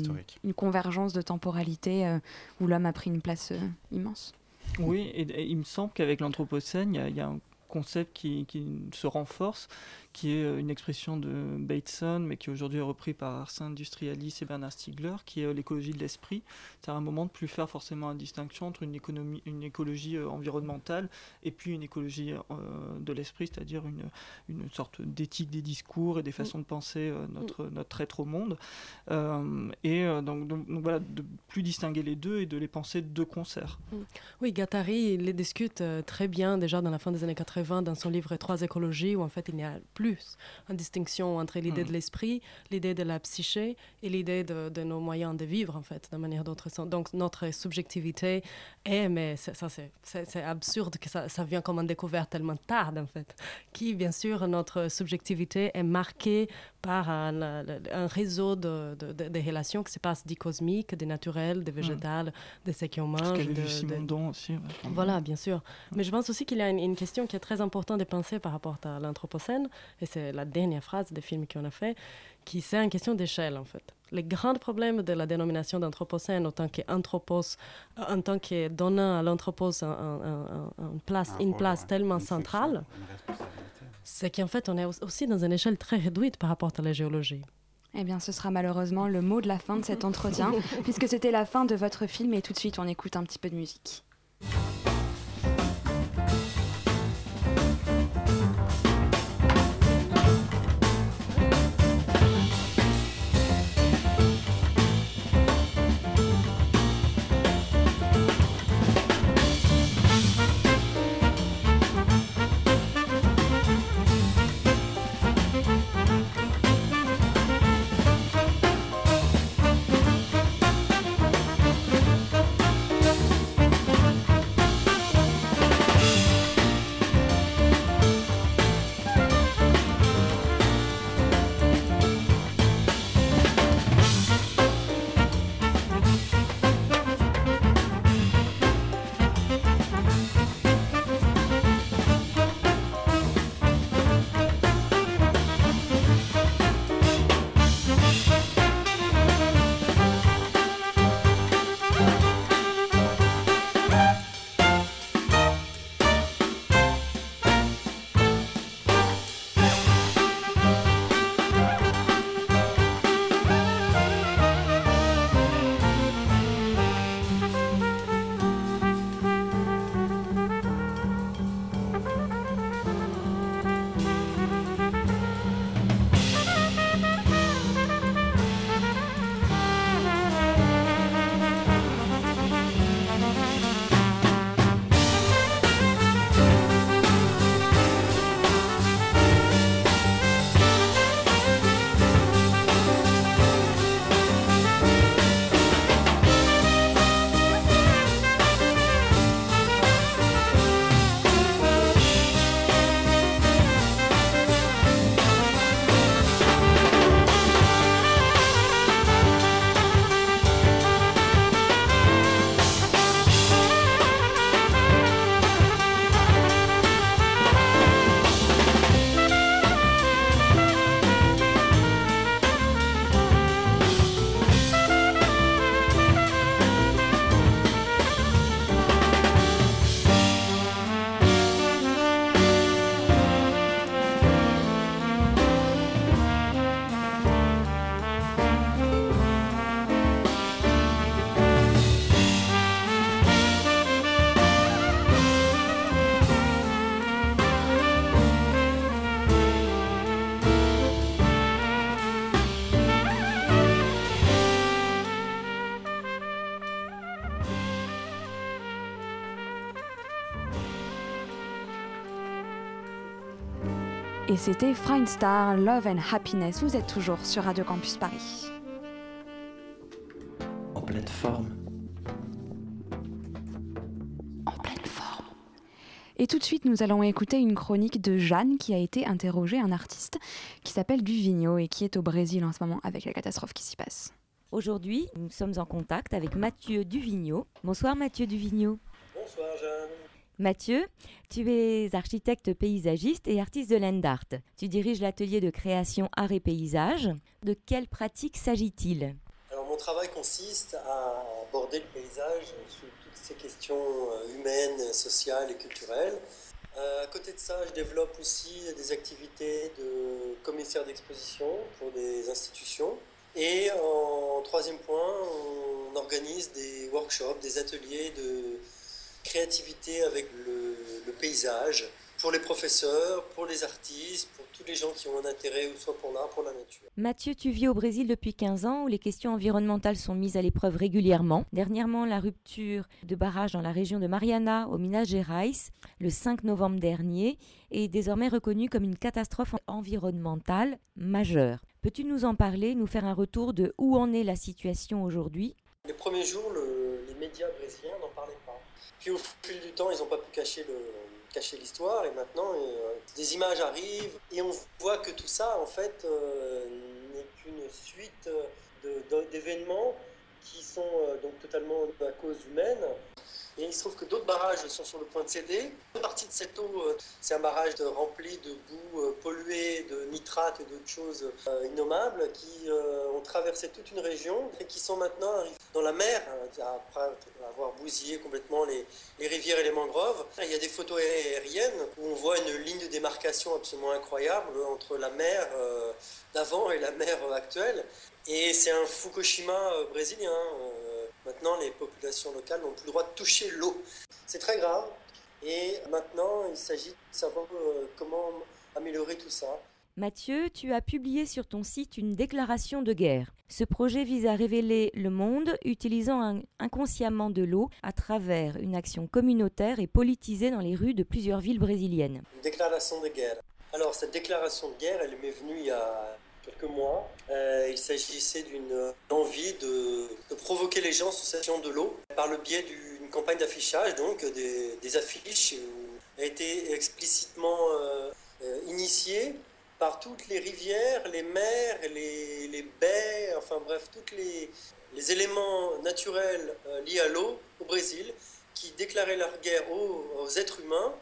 [SPEAKER 1] une, convergence de temporalité euh, où l'homme a pris une place euh, immense.
[SPEAKER 10] Oui, et, il me semble qu'avec l'anthropocène, il y, y, a un concept qui, qui, se renforce, qui est euh, une expression de Bateson, mais qui aujourd'hui est repris par Ars Industrialis et Bernard Stiegler, qui est euh, l'écologie de l'esprit. C'est un moment de plus faire forcément une distinction entre une, économie, une écologie euh, environnementale et puis une écologie de l'esprit, c'est-à-dire une, une sorte d'éthique des discours et des mm. façons de penser notre, mm. notre être au monde. et donc, donc, voilà, de plus distinguer les deux et de les penser de concert.
[SPEAKER 8] Mm. Oui, Gattari il les discute très bien déjà dans la fin des années 80 dans son livre Trois écologies, où en fait il n'y a plus une distinction entre l'idée de hmm. l'esprit, l'idée de la psyché et l'idée de, nos moyens de vivre, en fait, de manière d'autre. Donc, notre subjectivité est, mais ça, c'est absurde que ça, ça vient comme une découverte tellement tard, en fait, qui, bien sûr, notre subjectivité est marquée par un, un réseau de, de, relations qui se passent du cosmique, du naturel, du hmm. végétal, de ce qu'on mange.
[SPEAKER 10] De, aussi.
[SPEAKER 8] Voilà, bien sûr. Mais je pense aussi qu'il y a une, une, question qui est très importante de penser par rapport à l'Anthropocène, et c'est la dernière phrase des films qu'on a fait, qui c'est une question d'échelle en fait. Les grands problèmes de la dénomination d'anthropocène en tant qu'anthropos, en tant que donnant à l'anthropos un, un, place, une place tellement centrale, c'est qu'en fait on est aussi dans une échelle très réduite par rapport à la géologie.
[SPEAKER 1] Eh bien, ce sera malheureusement le mot de la fin de cet entretien, puisque c'était la fin de votre film et tout de suite on écoute un petit peu de musique. Et c'était Fine Star, Love and Happiness. Vous êtes toujours sur Radio Campus Paris.
[SPEAKER 4] En pleine forme.
[SPEAKER 1] En pleine forme. Et tout de suite, nous allons écouter une chronique de Jeanne qui a été interrogée un artiste qui s'appelle Duvigno et qui est au Brésil en ce moment avec la catastrophe qui s'y passe.
[SPEAKER 11] Aujourd'hui, nous sommes en contact avec Mathieu Duvigno. Bonsoir Mathieu Duvigno.
[SPEAKER 12] Bonsoir Jeanne.
[SPEAKER 11] Mathieu, tu es architecte paysagiste et artiste de land art. Tu diriges l'atelier de création art et paysage. De quelle pratique s'agit-il?
[SPEAKER 12] Mon travail consiste à aborder le paysage sous toutes ces questions euh, humaines, sociales et culturelles. Euh, à côté de ça, je développe aussi des activités de commissaire d'exposition pour des institutions. Et en troisième point, on organise des workshops, des ateliers de créativité avec le, le, paysage, pour les professeurs, pour les artistes, pour tous les gens qui ont un intérêt, soit pour l'art, pour la nature.
[SPEAKER 11] Mathieu, tu vis au Brésil depuis 15 ans où les questions environnementales sont mises à l'épreuve régulièrement. Dernièrement, la rupture de barrage dans la région de Mariana, au Minas Gerais, le 5 novembre dernier, est désormais reconnue comme une catastrophe environnementale majeure. Peux-tu nous en parler, nous faire un retour de où en est la situation aujourd'hui?
[SPEAKER 12] Les premiers jours, le, les médias brésiliens n'en parlaient pas. Puis au fil du temps, ils n'ont pas pu cacher l'histoire et maintenant euh, des images arrivent et on voit que tout ça en fait euh, n'est qu'une suite d'événements qui sont euh, donc totalement à cause humaine. Il se trouve que d'autres barrages sont sur le point de céder. Une partie de cette eau, euh, c'est un barrage rempli de boue euh, polluée, de nitrates et d'autres choses euh, innommables qui ont traversé toute une région et qui sont maintenant dans la mer, hein, après avoir bousillé complètement les, rivières et les mangroves. Il y a des photos aériennes où on voit une ligne de démarcation absolument incroyable entre la mer d'avant et la mer actuelle. Et c'est un Fukushima brésilien. Maintenant, les populations locales n'ont plus le droit de toucher l'eau. C'est très grave. Et maintenant, il s'agit de savoir comment améliorer tout ça.
[SPEAKER 11] Mathieu, tu as publié sur ton site une déclaration de guerre. Ce projet vise à révéler le monde utilisant un, inconsciemment de l'eau à travers une action communautaire et politisée dans les rues de plusieurs villes brésiliennes.
[SPEAKER 12] Une déclaration de guerre. Alors, cette déclaration de guerre, elle m'est venue il y a quelques mois. Euh, il s'agissait d'une envie de, provoquer les gens sous cette question de l'eau par le biais d'une campagne d'affichage, donc des, affiches où a été explicitement euh, initiée par toutes les rivières, les mers, les, baies, enfin bref, tous les, éléments naturels euh, liés à l'eau au Brésil qui déclaraient leur guerre aux, aux êtres humains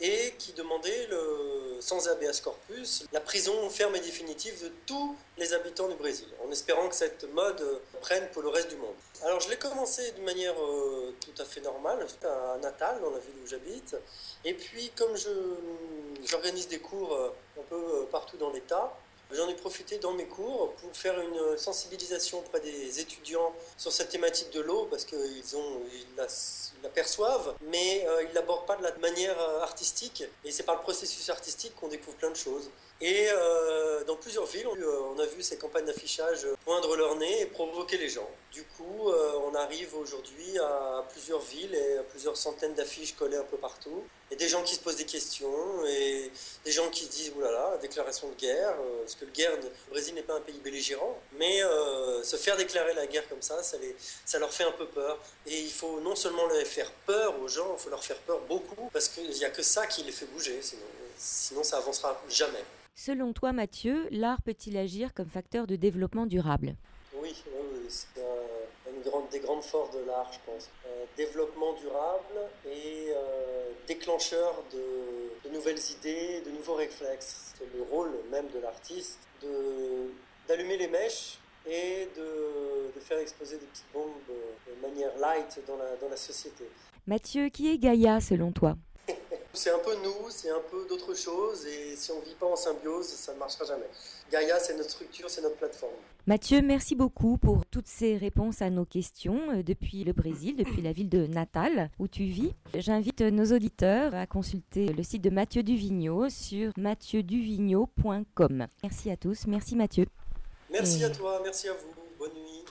[SPEAKER 12] et qui demandait, le, sans habeas corpus, la prison ferme et définitive de tous les habitants du Brésil, en espérant que cette mode prenne pour le reste du monde. Alors je l'ai commencé d'une manière euh, tout à fait normale, à Natal, dans la ville où j'habite, et puis comme j'organise des cours un peu partout dans l'État, J'en ai profité dans mes cours pour faire une sensibilisation auprès des étudiants sur cette thématique de l'eau, parce qu'ils ont, ils l'aperçoivent, mais euh, ils l'abordent pas de la manière artistique. Et c'est par le processus artistique qu'on découvre plein de choses. Et euh, dans plusieurs villes, on, euh, on, a vu ces campagnes d'affichage poindre leur nez et provoquer les gens. Du coup, euh, on arrive aujourd'hui à plusieurs villes et à plusieurs centaines d'affiches collées un peu partout. Et des gens qui se posent des questions et des gens qui se disent oulala, déclaration de guerre. Euh, parce que le, guerre, le Brésil n'est pas un pays belligérant, mais euh, se faire déclarer la guerre comme ça, ça, les, ça leur fait un peu peur. Et il faut non seulement leur faire peur aux gens, il faut leur faire peur beaucoup, parce qu'il n'y a que ça qui les fait bouger, sinon, sinon ça avancera jamais.
[SPEAKER 11] Selon toi, Mathieu, l'art peut-il agir comme facteur de développement durable?
[SPEAKER 12] Oui, oui c'est un, grande, des grandes forces de l'art, je pense. Euh, développement durable et euh, déclencheur de, de, nouvelles idées, de nouveaux réflexes. C'est le rôle même de l'artiste d'allumer les mèches et de, de, faire exploser des petites bombes de manière light dans la, dans la société.
[SPEAKER 11] Mathieu, qui est Gaïa selon toi?
[SPEAKER 12] C'est un peu nous, c'est un peu d'autres choses, et si on ne vit pas en symbiose, ça ne marchera jamais. Gaïa, c'est notre structure, c'est notre plateforme.
[SPEAKER 11] Mathieu, merci beaucoup pour toutes ces réponses à nos questions euh, depuis le Brésil, depuis la ville de Natal où tu vis. J'invite nos auditeurs à consulter le site de Mathieu Duvigneau sur mathieu-duvigneau.com. Merci à tous, merci Mathieu.
[SPEAKER 12] Merci et... à toi, merci à vous, bonne nuit.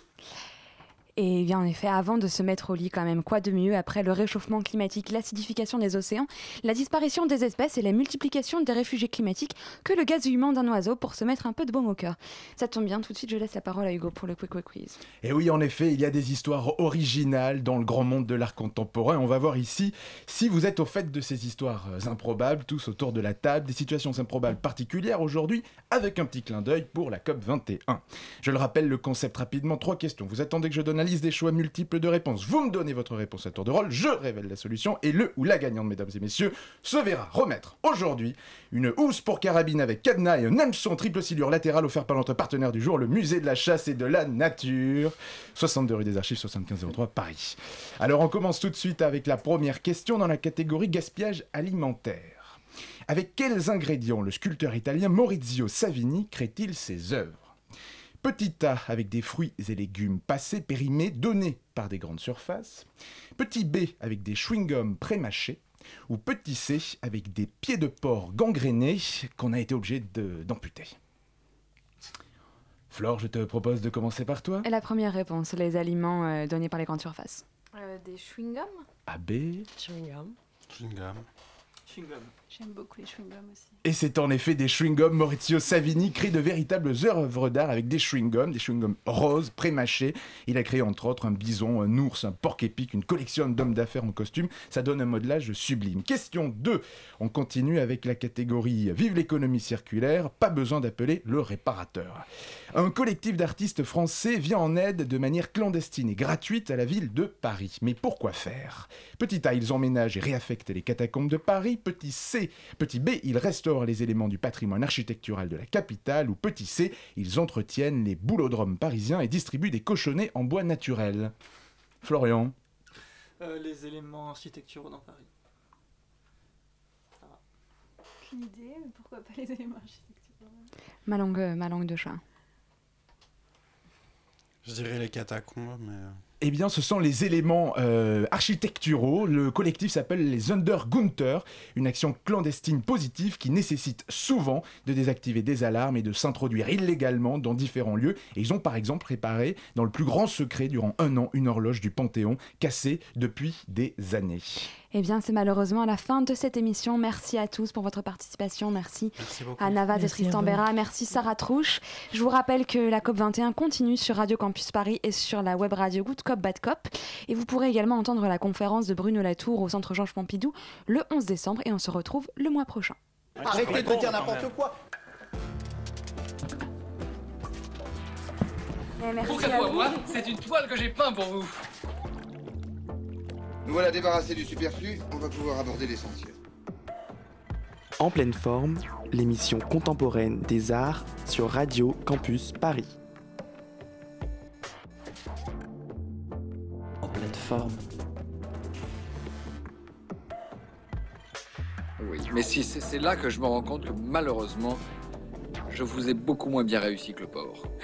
[SPEAKER 1] Et bien en effet, avant de se mettre au lit quand même, quoi de mieux après le réchauffement climatique, l'acidification des océans, la disparition des espèces et la multiplication des réfugiés climatiques que le gaz humain d'un oiseau pour se mettre un peu de baume au cœur. Ça tombe bien, tout de suite je laisse la parole à Hugo pour le Quick Quick Quiz.
[SPEAKER 13] Et oui, en effet, il y a des histoires originales dans le grand monde de l'art contemporain. On va voir ici si vous êtes au fait de ces histoires euh, improbables, tous autour de la table, des situations improbables particulières aujourd'hui, avec un petit clin d'œil pour la COP 21. Je le rappelle, le concept rapidement, trois questions. Vous attendez que je donne liste des choix multiples de réponses. Vous me donnez votre réponse à tour de rôle, je révèle la solution et le ou la gagnante, mesdames et messieurs, se verra remettre aujourd'hui une housse pour carabine avec cadenas et un hameçon triple silure latérale offert par notre partenaire du jour, le musée de la chasse et de la nature. 62 rue des Archives, 7503 Paris. Alors on commence tout de suite avec la première question dans la catégorie gaspillage alimentaire. Avec quels ingrédients le sculpteur italien Maurizio Savini crée-t-il ses œuvres? Petit A avec des fruits et légumes passés, périmés, donnés par des grandes surfaces. Petit B avec des chewing-gums pré-mâchés. Ou petit C avec des pieds de porc gangrénés qu'on a été obligé de- d'amputer. Flore, je te propose de commencer par toi.
[SPEAKER 1] Et la première réponse, les aliments euh, donnés par les grandes surfaces.
[SPEAKER 11] Euh, des chewing-gums
[SPEAKER 13] AB.
[SPEAKER 8] Chewing-gum.
[SPEAKER 5] Chewing-gum.
[SPEAKER 9] J'aime beaucoup les chewing-gums aussi.
[SPEAKER 13] Et c'est en effet des chewing-gums. Maurizio Savini crée de véritables œuvres d'art avec des chewing-gums, des chewing-gums roses, pré-mâchés. Il a créé entre autres un bison, un ours, un porc épic, une collection d'hommes d'affaires en costume. Ça donne un modelage sublime. Question 2. On continue avec la catégorie Vive l'économie circulaire. Pas besoin d'appeler le réparateur. Un collectif d'artistes français vient en aide de manière clandestine et gratuite à la ville de Paris. Mais pourquoi faire? Petit A, ils emménagent et réaffectent les catacombes de Paris. Petit C, petit B, ils restaurent les éléments du patrimoine architectural de la capitale. Ou petit C, ils entretiennent les boulodromes parisiens et distribuent des cochonnets en bois naturel. Florian
[SPEAKER 10] Euh, les éléments architecturaux dans Paris.
[SPEAKER 9] Aucune idée, mais pourquoi pas les éléments architecturaux?
[SPEAKER 1] Ma langue, euh, ma langue de chat.
[SPEAKER 5] Je dirais les catacombes, mais.
[SPEAKER 13] Eh bien, ce sont les éléments euh, architecturaux. Le collectif s'appelle les Undergunter, une action clandestine positive qui nécessite souvent de désactiver des alarmes et de s'introduire illégalement dans différents lieux. Et ils ont par exemple réparé, dans le plus grand secret, durant un an, une horloge du Panthéon cassée depuis des années.
[SPEAKER 1] Eh bien, c'est malheureusement la fin de cette émission. Merci à tous pour votre participation. Merci, à Navas et
[SPEAKER 8] Merci à
[SPEAKER 1] Tristan
[SPEAKER 8] vous.
[SPEAKER 1] Berra. Merci Sarah Trouche. Je vous rappelle que la COP21 continue sur Radio Campus Paris et sur la web radio Good Cop Bad Cop. Et vous pourrez également entendre la conférence de Bruno Latour au Centre Georges Pompidou le 11 décembre. Et on se retrouve le mois prochain.
[SPEAKER 14] Arrêtez de dire n'importe quoi.
[SPEAKER 2] Pour que soit moi, c'est une toile que j'ai peint pour vous.
[SPEAKER 3] Nous voilà débarrassés du superflu, on va pouvoir aborder l'essentiel.
[SPEAKER 4] En pleine forme, l'émission contemporaine des arts sur Radio Campus Paris.
[SPEAKER 15] En pleine forme.
[SPEAKER 2] Oui, mais si, c'est c'est là que je me rends compte que malheureusement, je vous ai beaucoup moins bien réussi que le porc.